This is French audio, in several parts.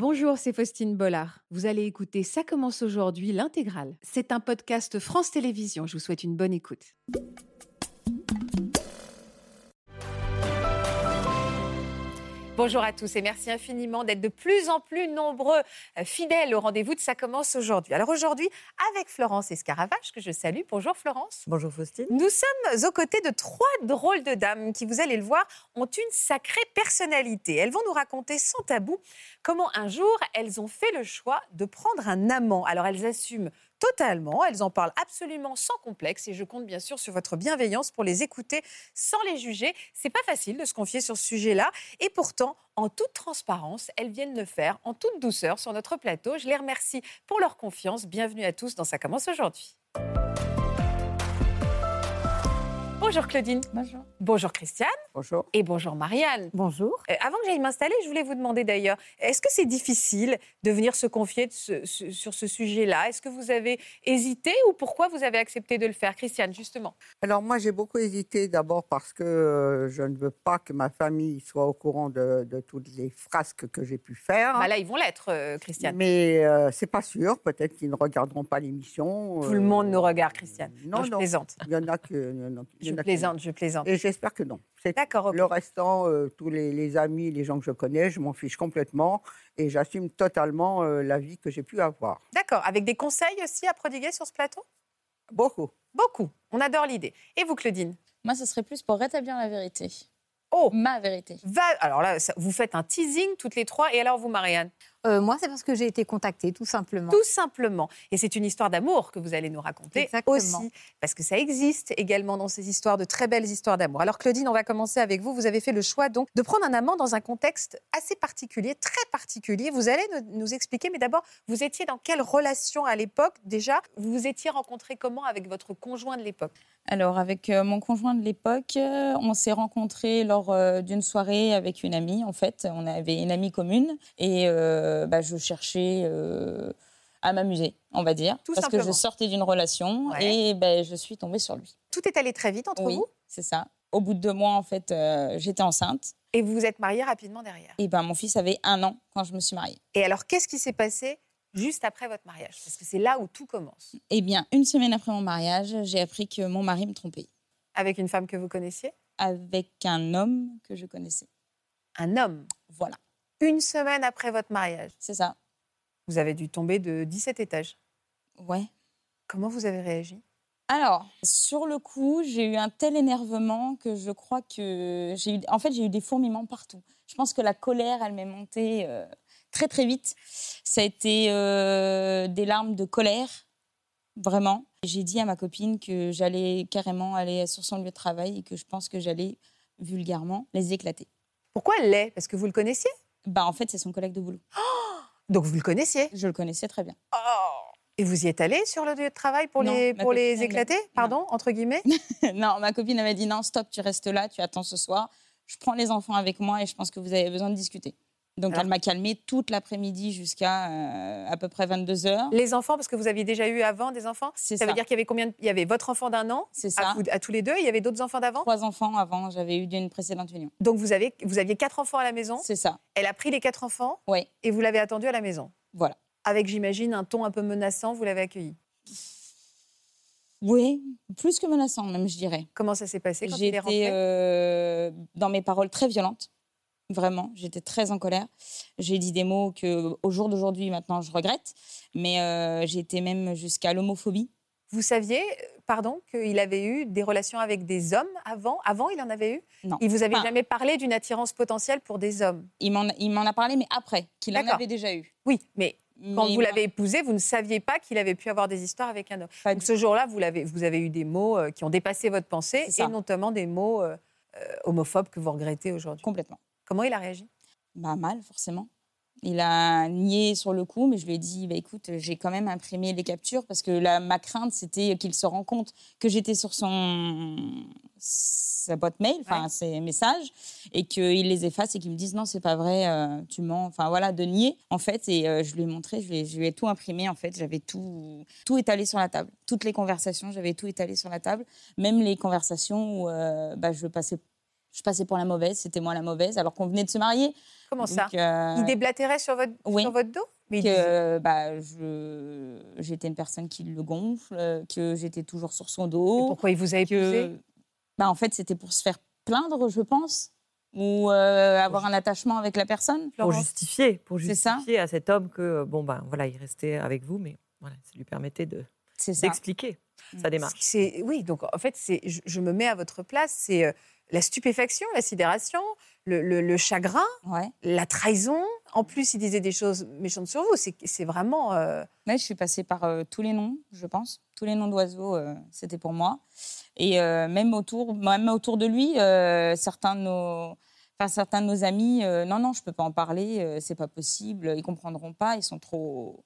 Bonjour, c'est Faustine Bollard. Vous allez écouter Ça commence aujourd'hui, l'intégrale. C'est un podcast France Télévisions. Je vous souhaite une bonne écoute. Bonjour à tous et merci infiniment d'être de plus en plus nombreux euh, fidèles au rendez-vous de Ça commence aujourd'hui. Alors aujourd'hui, avec Florence Escaravage, que je salue. Bonjour Florence. Bonjour Faustine. Nous sommes aux côtés de trois drôles de dames qui, vous allez le voir, ont une sacrée personnalité. Elles vont nous raconter sans tabou comment un jour elles ont fait le choix de prendre un amant. Alors elles assument totalement. Elles en parlent absolument sans complexe et je compte bien sûr sur votre bienveillance pour les écouter sans les juger. C'est pas facile de se confier sur ce sujet-là et pourtant, en toute transparence, elles viennent le faire en toute douceur sur notre plateau. Je les remercie pour leur confiance. Bienvenue à tous dans Ça commence aujourd'hui. Bonjour Claudine. Bonjour. Bonjour Christiane. Bonjour. Et bonjour Marianne. Bonjour. Euh, avant que j'aille m'installer, je voulais vous demander d'ailleurs, est-ce que c'est difficile de venir se confier de ce- ce- sur ce sujet-là? Est-ce que vous avez hésité ou pourquoi vous avez accepté de le faire? Christiane, justement. Alors moi j'ai beaucoup hésité d'abord parce que euh, je ne veux pas que ma famille soit au courant de, de toutes les frasques que j'ai pu faire. Bah là, ils vont l'être, euh, Christiane. Mais euh, c'est pas sûr, peut-être qu'ils ne regarderont pas l'émission. Tout le monde nous regarde, Christiane. Non, je non. plaisante. Il y en a que. il y en a- il y Je plaisante, je plaisante. Et j'espère que non. D'accord. Le restant, euh, tous les, les amis, les gens que je connais, je m'en fiche complètement et j'assume totalement euh, la vie que j'ai pu avoir. D'accord. Avec des conseils aussi à prodiguer sur ce plateau? Beaucoup. Beaucoup. On adore l'idée. Et vous, Claudine? Moi, ce serait plus pour rétablir la vérité. Oh Ma vérité. Va... Alors là, ça- vous faites un teasing toutes les trois. Et alors, vous, Marianne? Euh, moi, c'est parce que j'ai été contactée, tout simplement. Tout simplement. Et c'est une histoire d'amour que vous allez nous raconter Exactement. aussi. Parce que ça existe également dans ces histoires, de très belles histoires d'amour. Alors Claudine, on va commencer avec vous. Vous avez fait le choix donc de prendre un amant dans un contexte assez particulier, très particulier. Vous allez nous, expliquer, mais d'abord, vous étiez dans quelle relation à l'époque? Déjà Vous vous étiez rencontré comment avec votre conjoint de l'époque? Alors, avec euh, mon conjoint de l'époque, euh, on s'est rencontrés lors euh, d'une soirée avec une amie. En fait, on avait une amie commune et euh, bah, je cherchais euh, à m'amuser, on va dire, Tout parce que simplement. je sortais d'une relation Ouais. et ben, je suis tombée sur lui. Tout est allé très vite entre oui, vous? c'est ça. Au bout de deux mois, en fait, euh, j'étais enceinte et vous vous êtes mariés rapidement derrière? et ben, mon fils avait un an quand je me suis mariée. Et alors, qu'est-ce qui s'est passé juste après votre mariage? Parce que c'est là où tout commence. Eh bien, une semaine après mon mariage, j'ai appris que mon mari me trompait Avec une femme que vous connaissiez? Avec un homme que je connaissais. Un homme? Voilà, Une semaine après votre mariage. c'est ça. Vous avez dû tomber de 17 étages. Ouais. Comment vous avez réagi? Alors, sur le coup, j'ai eu un tel énervement que je crois que j'ai eu, en fait, j'ai eu des fourmillements partout. Je pense que la colère, elle m'est montée euh, très très vite. Ça a été euh, des larmes de colère, vraiment. J'ai dit à ma copine que j'allais carrément aller sur son lieu de travail et que je pense que j'allais vulgairement les éclater. Pourquoi elle l'est? Parce que vous le connaissiez? Bah, en fait, c'est son collègue de boulot. Donc vous le connaissiez? Je le connaissais très bien. Et vous y êtes allé sur le lieu de travail pour Non, les, pour les éclater? Pardon, entre guillemets? Non, ma copine m'a dit non, stop, tu restes là, tu attends ce soir. Je prends les enfants avec moi et je pense que vous avez besoin de discuter. Donc Alors- elle m'a calmée toute l'après-midi jusqu'à euh, à peu près 22 heures. Les enfants, parce que vous aviez déjà eu avant des enfants C'est Ça ça. veut dire qu'il y avait combien de- Il y avait votre enfant d'un an C'est à, ça. vous- à tous les deux Il y avait d'autres enfants d'avant? Trois enfants avant, j'avais eu d'une précédente union. Donc vous, avez, vous aviez quatre enfants à la maison? C'est ça. Elle a pris les quatre enfants? Oui, et vous l'avez attendu à la maison? Voilà. Avec, j'imagine, un ton un peu menaçant, vous l'avez accueilli. Oui, plus que menaçant même, je dirais. Comment ça s'est passé quand J'étais euh, dans mes paroles très violentes. Vraiment, j'étais très en colère. J'ai dit des mots que, au jour d'aujourd'hui, maintenant, je regrette. Mais euh, j'ai été même jusqu'à l'homophobie. Vous saviez, euh, pardon, qu'il avait eu des relations avec des hommes avant? Avant, il en avait eu? Non. Il vous avait Enfin, jamais parlé d'une attirance potentielle pour des hommes? Il m'en, a parlé, mais après, qu'il en avait déjà eu. Oui, mais quand Mais vous l'avez épousé, vous ne saviez pas qu'il avait pu avoir des histoires avec un homme. pas Donc ce jour-là, vous, avez eu des mots euh, qui ont dépassé votre pensée et notamment des mots euh, euh, homophobes que vous regrettez aujourd'hui. complètement. Comment il a réagi? Bah, mal, forcément. Il a nié sur le coup, mais je lui ai dit bah, écoute, j'ai quand même imprimé les captures parce que là, ma crainte, c'était qu'il se rend compte que j'étais sur son sa boîte mail, enfin Ouais. ses messages, et qu'il les efface et qu'il me dise non, c'est pas vrai, euh, tu mens. Enfin voilà, de nier, en fait. Et euh, je lui ai montré, je lui ai, je lui ai tout imprimé, en fait. J'avais tout, tout étalé sur la table. Toutes les conversations, j'avais tout étalé sur la table. Même les conversations où euh, bah, je passais Je passais pour la mauvaise, c'était moi la mauvaise, alors qu'on venait de se marier. Comment ça? euh, Il déblatérait sur votre, oui. sur votre dos? Mais que bah, je- j'étais une personne qui le gonfle, que j'étais toujours sur son dos. Pourquoi il vous a épousé? que, bah, en fait, c'était pour se faire plaindre, je pense, ou euh, avoir un attachement avec la personne. Pour justifier, pour justifier à cet homme que, bon, ben voilà, il restait avec vous, mais voilà, ça lui permettait de- C'est ça. d'expliquer sa démarche. C'est oui, donc en fait, c'est je, je me mets à votre place, c'est euh, la stupéfaction, la sidération, le, le- le chagrin, Ouais. la trahison. En plus, il disait des choses méchantes sur vous. C'est vraiment. euh, Ouais, je suis passée par euh, tous les noms, je pense. Tous les noms d'oiseaux, euh, c'était pour moi. Et euh, même, autour, même autour de lui, certains, de nos, enfin, certains de nos amis, non, non, je ne peux pas en parler, c'est pas possible, ils comprendront pas, ils sont trop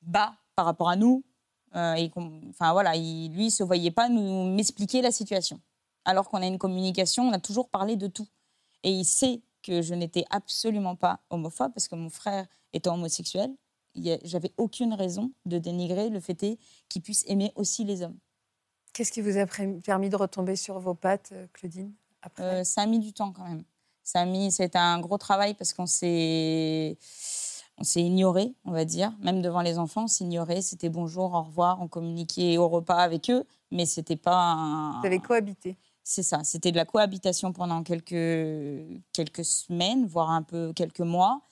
bas par rapport à nous. Et enfin, voilà, il, lui, il se voyait pas nous m'expliquer la situation. Alors qu'on a une communication, on a toujours parlé de tout. Et il sait que je n'étais absolument pas homophobe parce que mon frère étant homosexuel, j'avais aucune raison de dénigrer le fait qu'il puisse aimer aussi les hommes. Qu'est-ce qui vous a permis de retomber sur vos pattes, euh, Claudine après? Euh, ça a mis du temps quand même. Ça a mis, c'était un gros travail parce qu'on s'est, on s'est ignoré, on va dire, même devant les enfants, on s'ignorait. C'était bonjour, au revoir, on communiquait au repas avec eux, mais c'était pas. un- Vous avez cohabité? C'est ça, c'était de la cohabitation pendant quelques, quelques semaines, voire un peu quelques mois.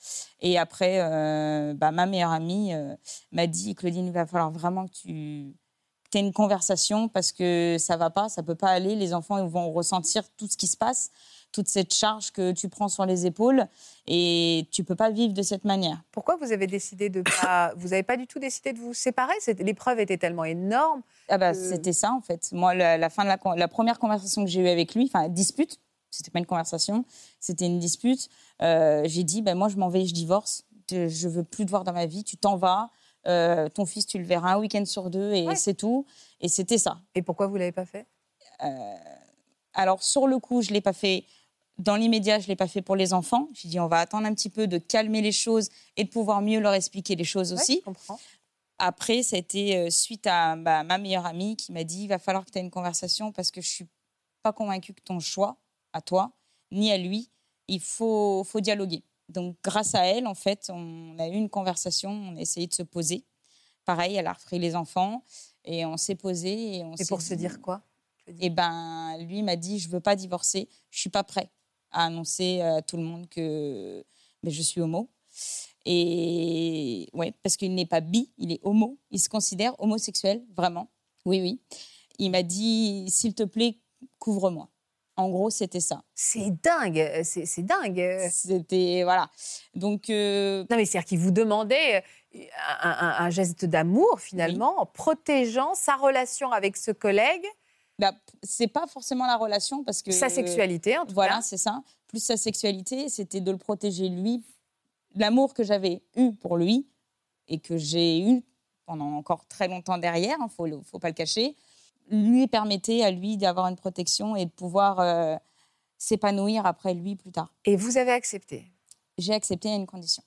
Et après, euh, bah, ma meilleure amie euh, m'a dit Claudine, il va falloir vraiment que tu aies une conversation parce que ça va pas, ça peut pas aller. Les enfants vont ressentir tout ce qui se passe, toute cette charge que tu prends sur les épaules et tu peux pas vivre de cette manière. Pourquoi vous avez décidé de pas. vous n'avez pas du tout décidé de vous séparer? L'épreuve était tellement énorme. Ah bah, Euh, C'était ça, en fait. Moi, la, la fin de la, première conversation que j'ai eue avec lui, enfin, dispute, c'était pas une conversation, c'était une dispute. euh, j'ai dit, ben moi, je m'en vais, je divorce. Je veux plus te voir dans ma vie, tu t'en vas. euh, ton fils, tu le verras un week-end sur deux et Ouais. c'est tout. Et c'était ça. Et pourquoi vous l'avez pas fait? Alors, sur le coup, je l'ai pas fait. Dans l'immédiat, je l'ai pas fait pour les enfants. J'ai dit, on va attendre un petit peu de calmer les choses et de pouvoir mieux leur expliquer les choses Ouais, aussi. je comprends. Après, ça a été euh, suite à bah, ma meilleure amie qui m'a dit il va falloir que tu aies une conversation parce que je suis pas convaincue que ton choix, à toi, ni à lui, il faut, faut dialoguer. Donc, grâce à elle, en fait, on a eu une conversation, on a essayé de se poser. Pareil, elle a repris les enfants et on s'est posé. Et, on Et s'est pour se dire quoi et ben, lui m'a dit, je veux pas divorcer, je suis pas prêt à annoncer à tout le monde que mais je suis homo. Et ouais, parce qu'il n'est pas bi, il est homo, il se considère homosexuel, vraiment. Oui, oui. Il m'a dit, s'il te plaît, couvre-moi. En gros, c'était ça. C'est dingue, c'est dingue. C'était voilà. Donc euh, Non, mais c'est-à-dire qu'il vous demandait euh, un, un- un geste d'amour, finalement, en protégeant sa relation avec ce collègue, bah, c'est pas forcément la relation parce que sa sexualité, en tout Voilà, cas. c'est ça. Plus sa sexualité, c'était de le protéger lui. L'amour que j'avais eu pour lui et que j'ai eu pendant encore très longtemps derrière, il ne faut, faut pas le cacher, lui permettait à lui d'avoir une protection et de pouvoir euh, s'épanouir après lui plus tard. Et vous avez accepté? J'ai accepté à une condition.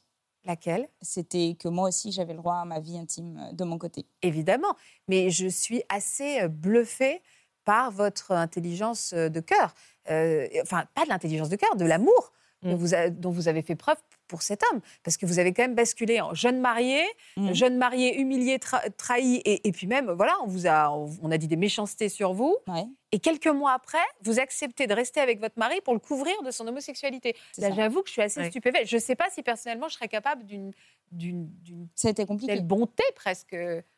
Laquelle? C'était que moi aussi, j'avais le droit à ma vie intime euh, de mon côté. Évidemment. Mais je suis assez euh, bluffée par votre intelligence euh, de cœur. Euh, enfin, pas de l'intelligence de cœur, de l'amour dont Mm. vous a- dont vous avez fait preuve pour cet homme. Parce que vous avez quand même basculé en jeune marié, Mm. jeune marié humilié, tra- trahi, et, et puis même, voilà, on vous a, on a dit des méchancetés sur vous. Ouais, Et quelques mois après, vous acceptez de rester avec votre mari pour le couvrir de son homosexualité. Là, j'avoue que je suis assez Ouais. stupéfaite. Je ne sais pas si personnellement je serais capable d'une telle bonté presque.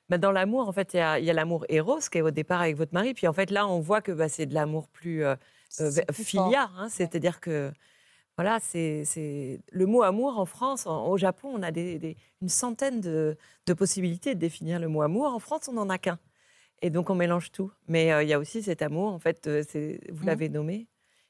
Bah, dans l'amour, en fait, il y a, l'amour éros qui est au départ avec votre mari. Puis en fait, là, on voit que bah, c'est de l'amour plus euh, euh, plus hein. C'est-à-dire que, voilà, c'est le mot amour en France. en- au Japon, on a des, des- une centaine de, de possibilités de définir le mot amour. En France, on n'en a qu'un. Et donc, on mélange tout. Mais euh, il y a aussi cet amour, en fait, euh, c'est- vous Mhm. l'avez nommé,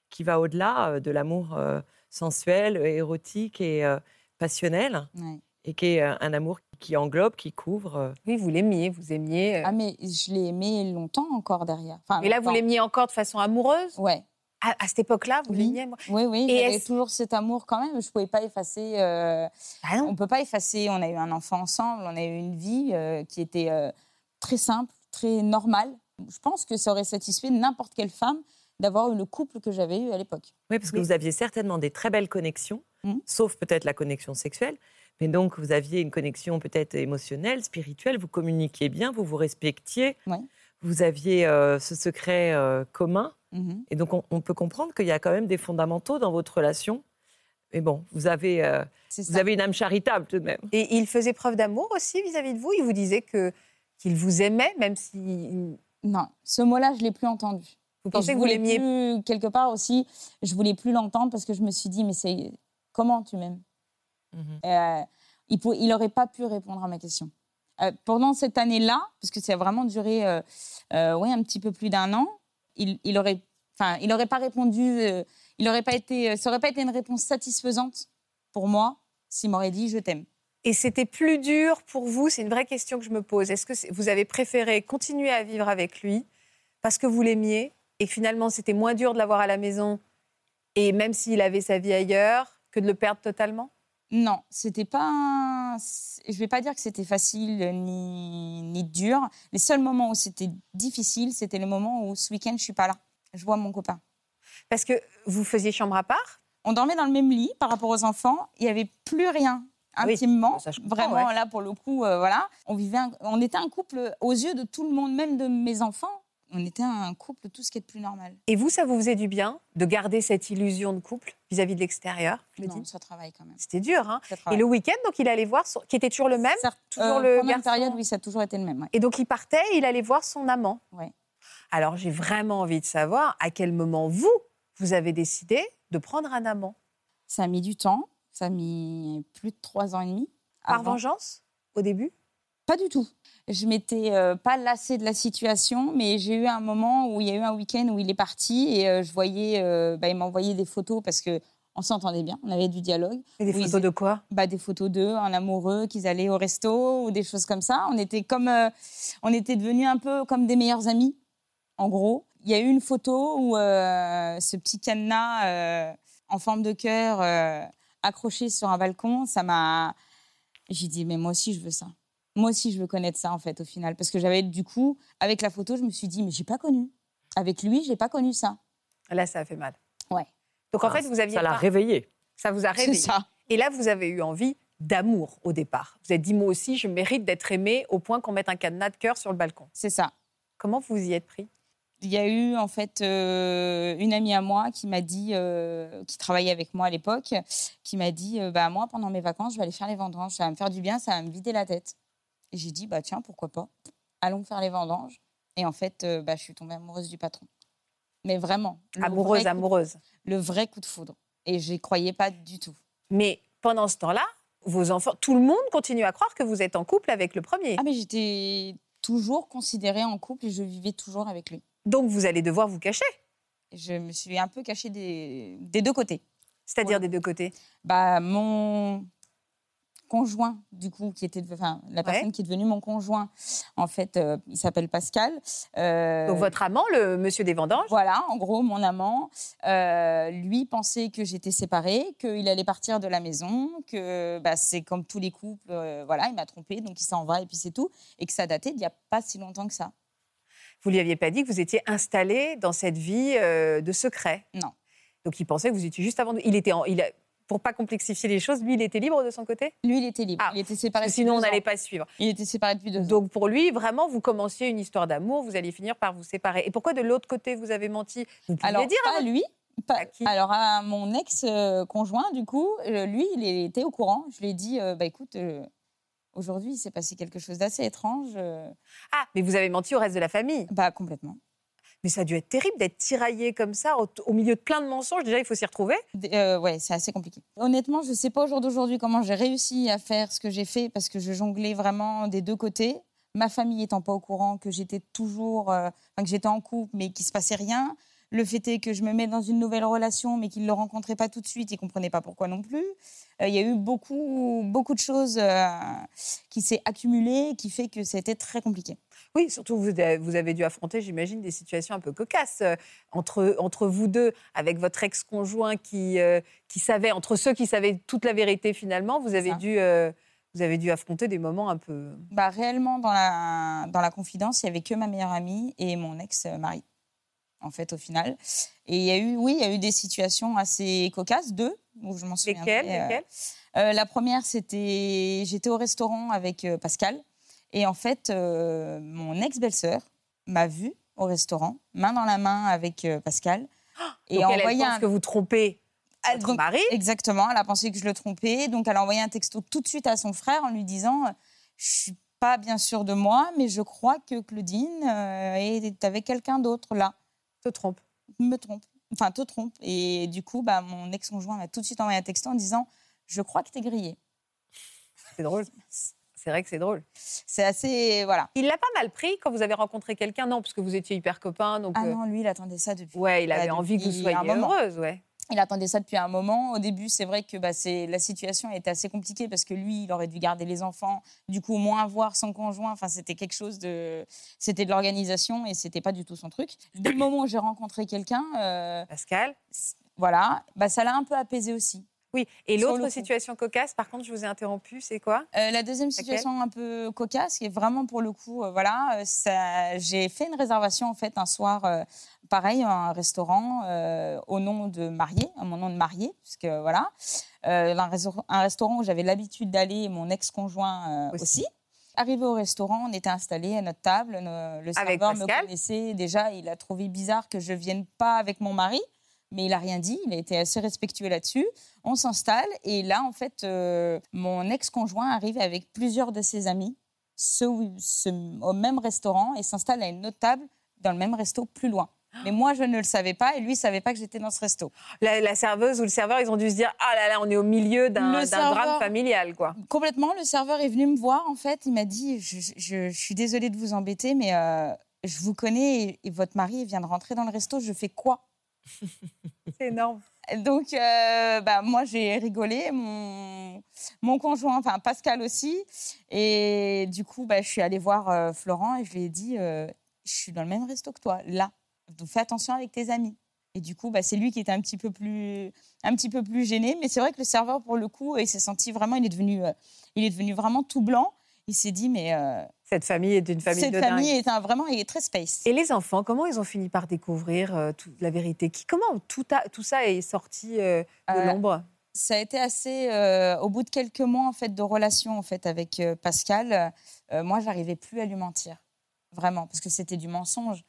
qui va au-delà euh, de l'amour euh, sensuel, érotique et euh, passionnel. Ouais. Et qui est un amour qui englobe, qui couvre. Oui, vous l'aimiez, vous aimiez. Ah, mais je l'ai aimé longtemps encore derrière. Enfin, Mais là, vous l'aimiez encore de façon amoureuse? Ouais. À, à cette époque-là, vous Oui. l'aimiez moi Oui, oui, Et j'avais est-ce- toujours cet amour quand même. Je ne pouvais pas effacer. euh, Ah non. on ne peut pas effacer. On a eu un enfant ensemble, on a eu une vie euh, qui était euh, très simple, très normale. Je pense que ça aurait satisfait n'importe quelle femme d'avoir eu le couple que j'avais eu à l'époque. Oui, parce que vous aviez certainement des très belles connexions, Mhm. sauf peut-être la connexion sexuelle. Mais donc, vous aviez une connexion peut-être émotionnelle, spirituelle, vous communiquiez bien, vous vous respectiez, Ouais. Vous aviez euh, ce secret euh, commun. Mhm. Et donc, on, on peut comprendre qu'il y a quand même des fondamentaux dans votre relation. Mais bon, vous avez, euh, vous avez une âme charitable tout de même. Et il faisait preuve d'amour aussi vis-à-vis de vous? Il vous disait que qu'il vous aimait, même si Non, ce mot-là, je l'ai plus entendu. vous pensez que vous l'aimiez? plus, quelque part aussi, je voulais plus l'entendre parce que je me suis dit, mais c'est comment tu m'aimes? Il pou- il n'aurait pas pu répondre à ma question. Euh, pendant cette année-là, parce que ça a vraiment duré euh, euh, ouais, un petit peu plus d'un an, il, il aurait, il aurait pas répondu, il pas été, ça aurait pas été une réponse satisfaisante pour moi s'il m'aurait dit je t'aime. Et c'était plus dur pour vous? C'est une vraie question que je me pose. Est-ce que vous avez préféré continuer à vivre avec lui parce que vous l'aimiez et finalement c'était moins dur de l'avoir à la maison et même s'il avait sa vie ailleurs que de le perdre totalement? Non, c'était pas. un- Je vais pas dire que c'était facile ni, ni dur. Les seuls moments où c'était difficile, c'était les moments où ce week-end je suis pas là. Je vois mon copain. Parce que vous faisiez chambre à part? On dormait dans le même lit par rapport aux enfants. Il y avait plus rien intimement. Vraiment ouais. là pour le coup, euh, voilà. On vivait, un- on était un couple aux yeux de tout le monde, même de mes enfants. On était un couple tout ce qui est de plus normal. Et vous, ça vous faisait du bien de garder cette illusion de couple vis-à-vis de l'extérieur Non, ça travaille quand même. C'était dur, hein Ça Et le week-end, donc il allait voir, son- qui était toujours le même toujours euh, le pendant garçon période, oui, ça a toujours été le même. ouais. Et donc il partait, et il allait voir son amant. Ouais. Alors j'ai vraiment envie de savoir à quel moment vous, vous avez décidé de prendre un amant. Ça a mis du temps. Ça a mis plus de trois ans et demi. Par avant. vengeance, au début? Pas du tout. Je m'étais euh, pas lassée de la situation, mais j'ai eu un moment où il y a eu un week-end où il est parti et euh, je voyais, euh, bah, il m'envoyait des photos parce que on s'entendait bien, on avait du dialogue. Et des photos de quoi? Bah, des photos d'eux en amoureux, qu'ils allaient au resto ou des choses comme ça. On était comme, on était devenus un peu comme des meilleurs amis, en gros. Il y a eu une photo où ce petit cadenas en forme de cœur accroché sur un balcon, ça m'a. J'ai dit mais moi aussi je veux ça. Moi aussi je veux connaître ça en fait au final parce que j'avais du coup avec la photo je me suis dit mais j'ai pas connu. Avec lui j'ai pas connu ça. Là, ça a fait mal. Ouais. Donc en Ah, fait, vous aviez Ça l'a pas- réveillé. ça vous a C'est réveillé. ça. Et là, vous avez eu envie d'amour au départ. Vous avez dit moi aussi, je mérite d'être aimé au point qu'on mette un cadenas de cœur sur le balcon. C'est ça. Comment vous y êtes pris? Il y a eu en fait euh, une amie à moi qui m'a dit, euh, qui travaillait avec moi à l'époque, qui m'a dit, euh, bah moi pendant mes vacances, je vais aller faire les vendanges, ça va me faire du bien, ça va me vider la tête. Et j'ai dit, bah tiens, pourquoi pas, allons faire les vendanges. Et en fait, euh, bah, je suis tombée amoureuse du patron. Mais vraiment, Amoureuse, vrai amoureuse. le vrai coup de foudre. Et j'y croyais pas du tout. Mais pendant ce temps-là, vos enfants, tout le monde continue à croire que vous êtes en couple avec le premier. Ah mais j'étais toujours considérée en couple et je vivais toujours avec lui. Donc vous allez devoir vous cacher, Je me suis un peu cachée des, des deux côtés. c'est-à-dire Ouais. des deux côtés. bah, mon conjoint, du coup, qui était, enfin, la Ouais. personne qui est devenue mon conjoint, en fait, euh, il s'appelle Pascal. Euh, Donc votre amant, le monsieur des vendanges, Voilà, en gros, mon amant, euh, lui pensait que j'étais séparée, qu'il allait partir de la maison, que bah, c'est comme tous les couples, voilà, il m'a trompée, donc il s'en va et puis c'est tout, et que ça datait d'il n'y a pas si longtemps que ça. vous lui aviez pas dit que vous étiez installée dans cette vie de secret? Non. Donc il pensait que vous étiez juste avant. Il était, en- il a- pour pas complexifier les choses, lui, il était libre de son côté? Lui, il était libre, Ah, il était séparé sinon, on n'allait pas suivre. Il était séparé depuis deux ans. Donc pour lui, vraiment, vous commenciez une histoire d'amour, vous alliez finir par vous séparer. Et pourquoi de l'autre côté vous avez menti? Vous pouvez Alors, dire à votre- lui. Pas, À qui? alors, à mon ex-conjoint, du coup, euh, lui, il était au courant. Je lui ai dit, euh, bah écoute, euh, aujourd'hui, il s'est passé quelque chose d'assez étrange. euh, Ah, mais vous avez menti au reste de la famille. bah, complètement. Mais ça a dû être terrible d'être tiraillé comme ça, au, milieu de plein de mensonges. Déjà, il faut s'y retrouver. Euh, ouais, c'est assez compliqué. Honnêtement, je ne sais pas au jour d'aujourd'hui comment j'ai réussi à faire ce que j'ai fait parce que je jonglais vraiment des deux côtés. Ma famille étant pas au courant que j'étais toujours, euh, que j'étais en couple, mais qu'il se passait rien. Le fait est que je me mets dans une nouvelle relation, mais qu'il ne le rencontrait pas tout de suite, il comprenait pas pourquoi non plus. Euh, Il y a eu beaucoup, beaucoup de choses euh, qui s'est accumulées, qui fait que c'était très compliqué. Oui, surtout vous, avez- vous avez dû affronter, j'imagine, des situations un peu cocasses euh, entre, entre vous deux, avec votre ex-conjoint qui, qui savait, entre ceux qui savaient toute la vérité finalement, vous avez, ça. dû, vous avez dû affronter des moments un peu... Bah, réellement, dans la, dans la confidence, il y avait que ma meilleure amie et mon ex-mari. En fait, au final. Et il y a eu, oui, il y a eu des situations assez cocasses, deux, où je m'en souviens. Lesquelles, lesquelles? euh, La première, c'était, j'étais au restaurant avec euh, Pascal, et en fait, euh, mon ex-belle-sœur m'a vue au restaurant, main dans la main avec euh, Pascal, et Donc elle, elle pense un- que vous trompez Ah, votre donc, mari? Exactement, elle a pensé que je le trompais, donc elle a envoyé un texto tout de suite à son frère en lui disant euh, Je suis pas bien sûre de moi, mais je crois que Claudine euh, est avec quelqu'un d'autre là. Te trompe. Me trompe. Enfin, te trompe. Et du coup, bah, mon ex-conjoint m'a tout de suite envoyé un texto en disant Je crois que t'es grillé. C'est drôle. C'est vrai que c'est drôle. C'est assez. Voilà. Il l'a pas mal pris quand vous avez rencontré quelqu'un, non, parce que vous étiez hyper copains. Donc, Ah euh, non, lui, il attendait ça depuis. ouais, il bah, avait envie que vous soyez heureuse, ouais. Il attendait ça depuis un moment. Au début, c'est vrai que bah, c'est la situation était assez compliquée parce que lui, il aurait dû garder les enfants, du coup, au moins voir son conjoint. Enfin, c'était quelque chose de, c'était de l'organisation et c'était pas du tout son truc. Dès le moment où j'ai rencontré quelqu'un, euh, Pascal. voilà, bah, ça l'a un peu apaisé aussi. Oui. Et l'autre situation cocasse, par contre, je vous ai interrompu, c'est quoi? Euh, la deuxième situation un peu cocasse, qui est vraiment pour le coup, euh, voilà, j'ai fait une réservation en fait un soir, euh, pareil, un restaurant euh, au nom de marié, à mon nom de marié, puisque voilà, euh, un, restaurant où j'avais l'habitude d'aller, mon ex-conjoint euh, Aussi. aussi. Arrivé au restaurant, on était installés à notre table. Le serveur me connaissait déjà. Il a trouvé bizarre que je vienne pas avec mon mari, mais il a rien dit. Il a été assez respectueux là-dessus. On s'installe et là, en fait, mon ex-conjoint arrive avec plusieurs de ses amis ce, ce- au même restaurant et s'installe à une autre table dans le même resto plus loin. Mais moi, je ne le savais pas et lui ne savait pas que j'étais dans ce resto. la, la serveuse ou le serveur, ils ont dû se dire Ah là là, on est au milieu d'un drame familial, quoi. Complètement, le serveur est venu me voir, en fait. Il m'a dit Je, je- je suis désolée de vous embêter, mais euh, je vous connais et, et votre mari vient de rentrer dans le resto. Je fais quoi? C'est énorme. Donc, euh, bah, moi, j'ai rigolé, mon, mon conjoint, enfin Pascal aussi. Et du coup, bah, je suis allée voir euh, Florent et je lui ai dit euh, Je suis dans le même resto que toi, là. Donc, fais attention avec tes amis. Et du coup, bah, c'est lui qui était un petit peu plus, un petit peu plus gêné. Mais c'est vrai que le serveur, pour le coup, il s'est senti vraiment, il est devenu, euh, il est devenu vraiment tout blanc. Il s'est dit, mais euh, Cette famille est une famille cette de famille dingue. est un, vraiment, il est très space. Et les enfants, comment ils ont fini par découvrir euh, toute la vérité? Qui, Comment tout, a- tout ça est sorti de l'ombre? ça a été assez au bout de quelques mois en fait de relation en fait avec Pascal moi j'arrivais plus à lui mentir vraiment parce que c'était du mensonge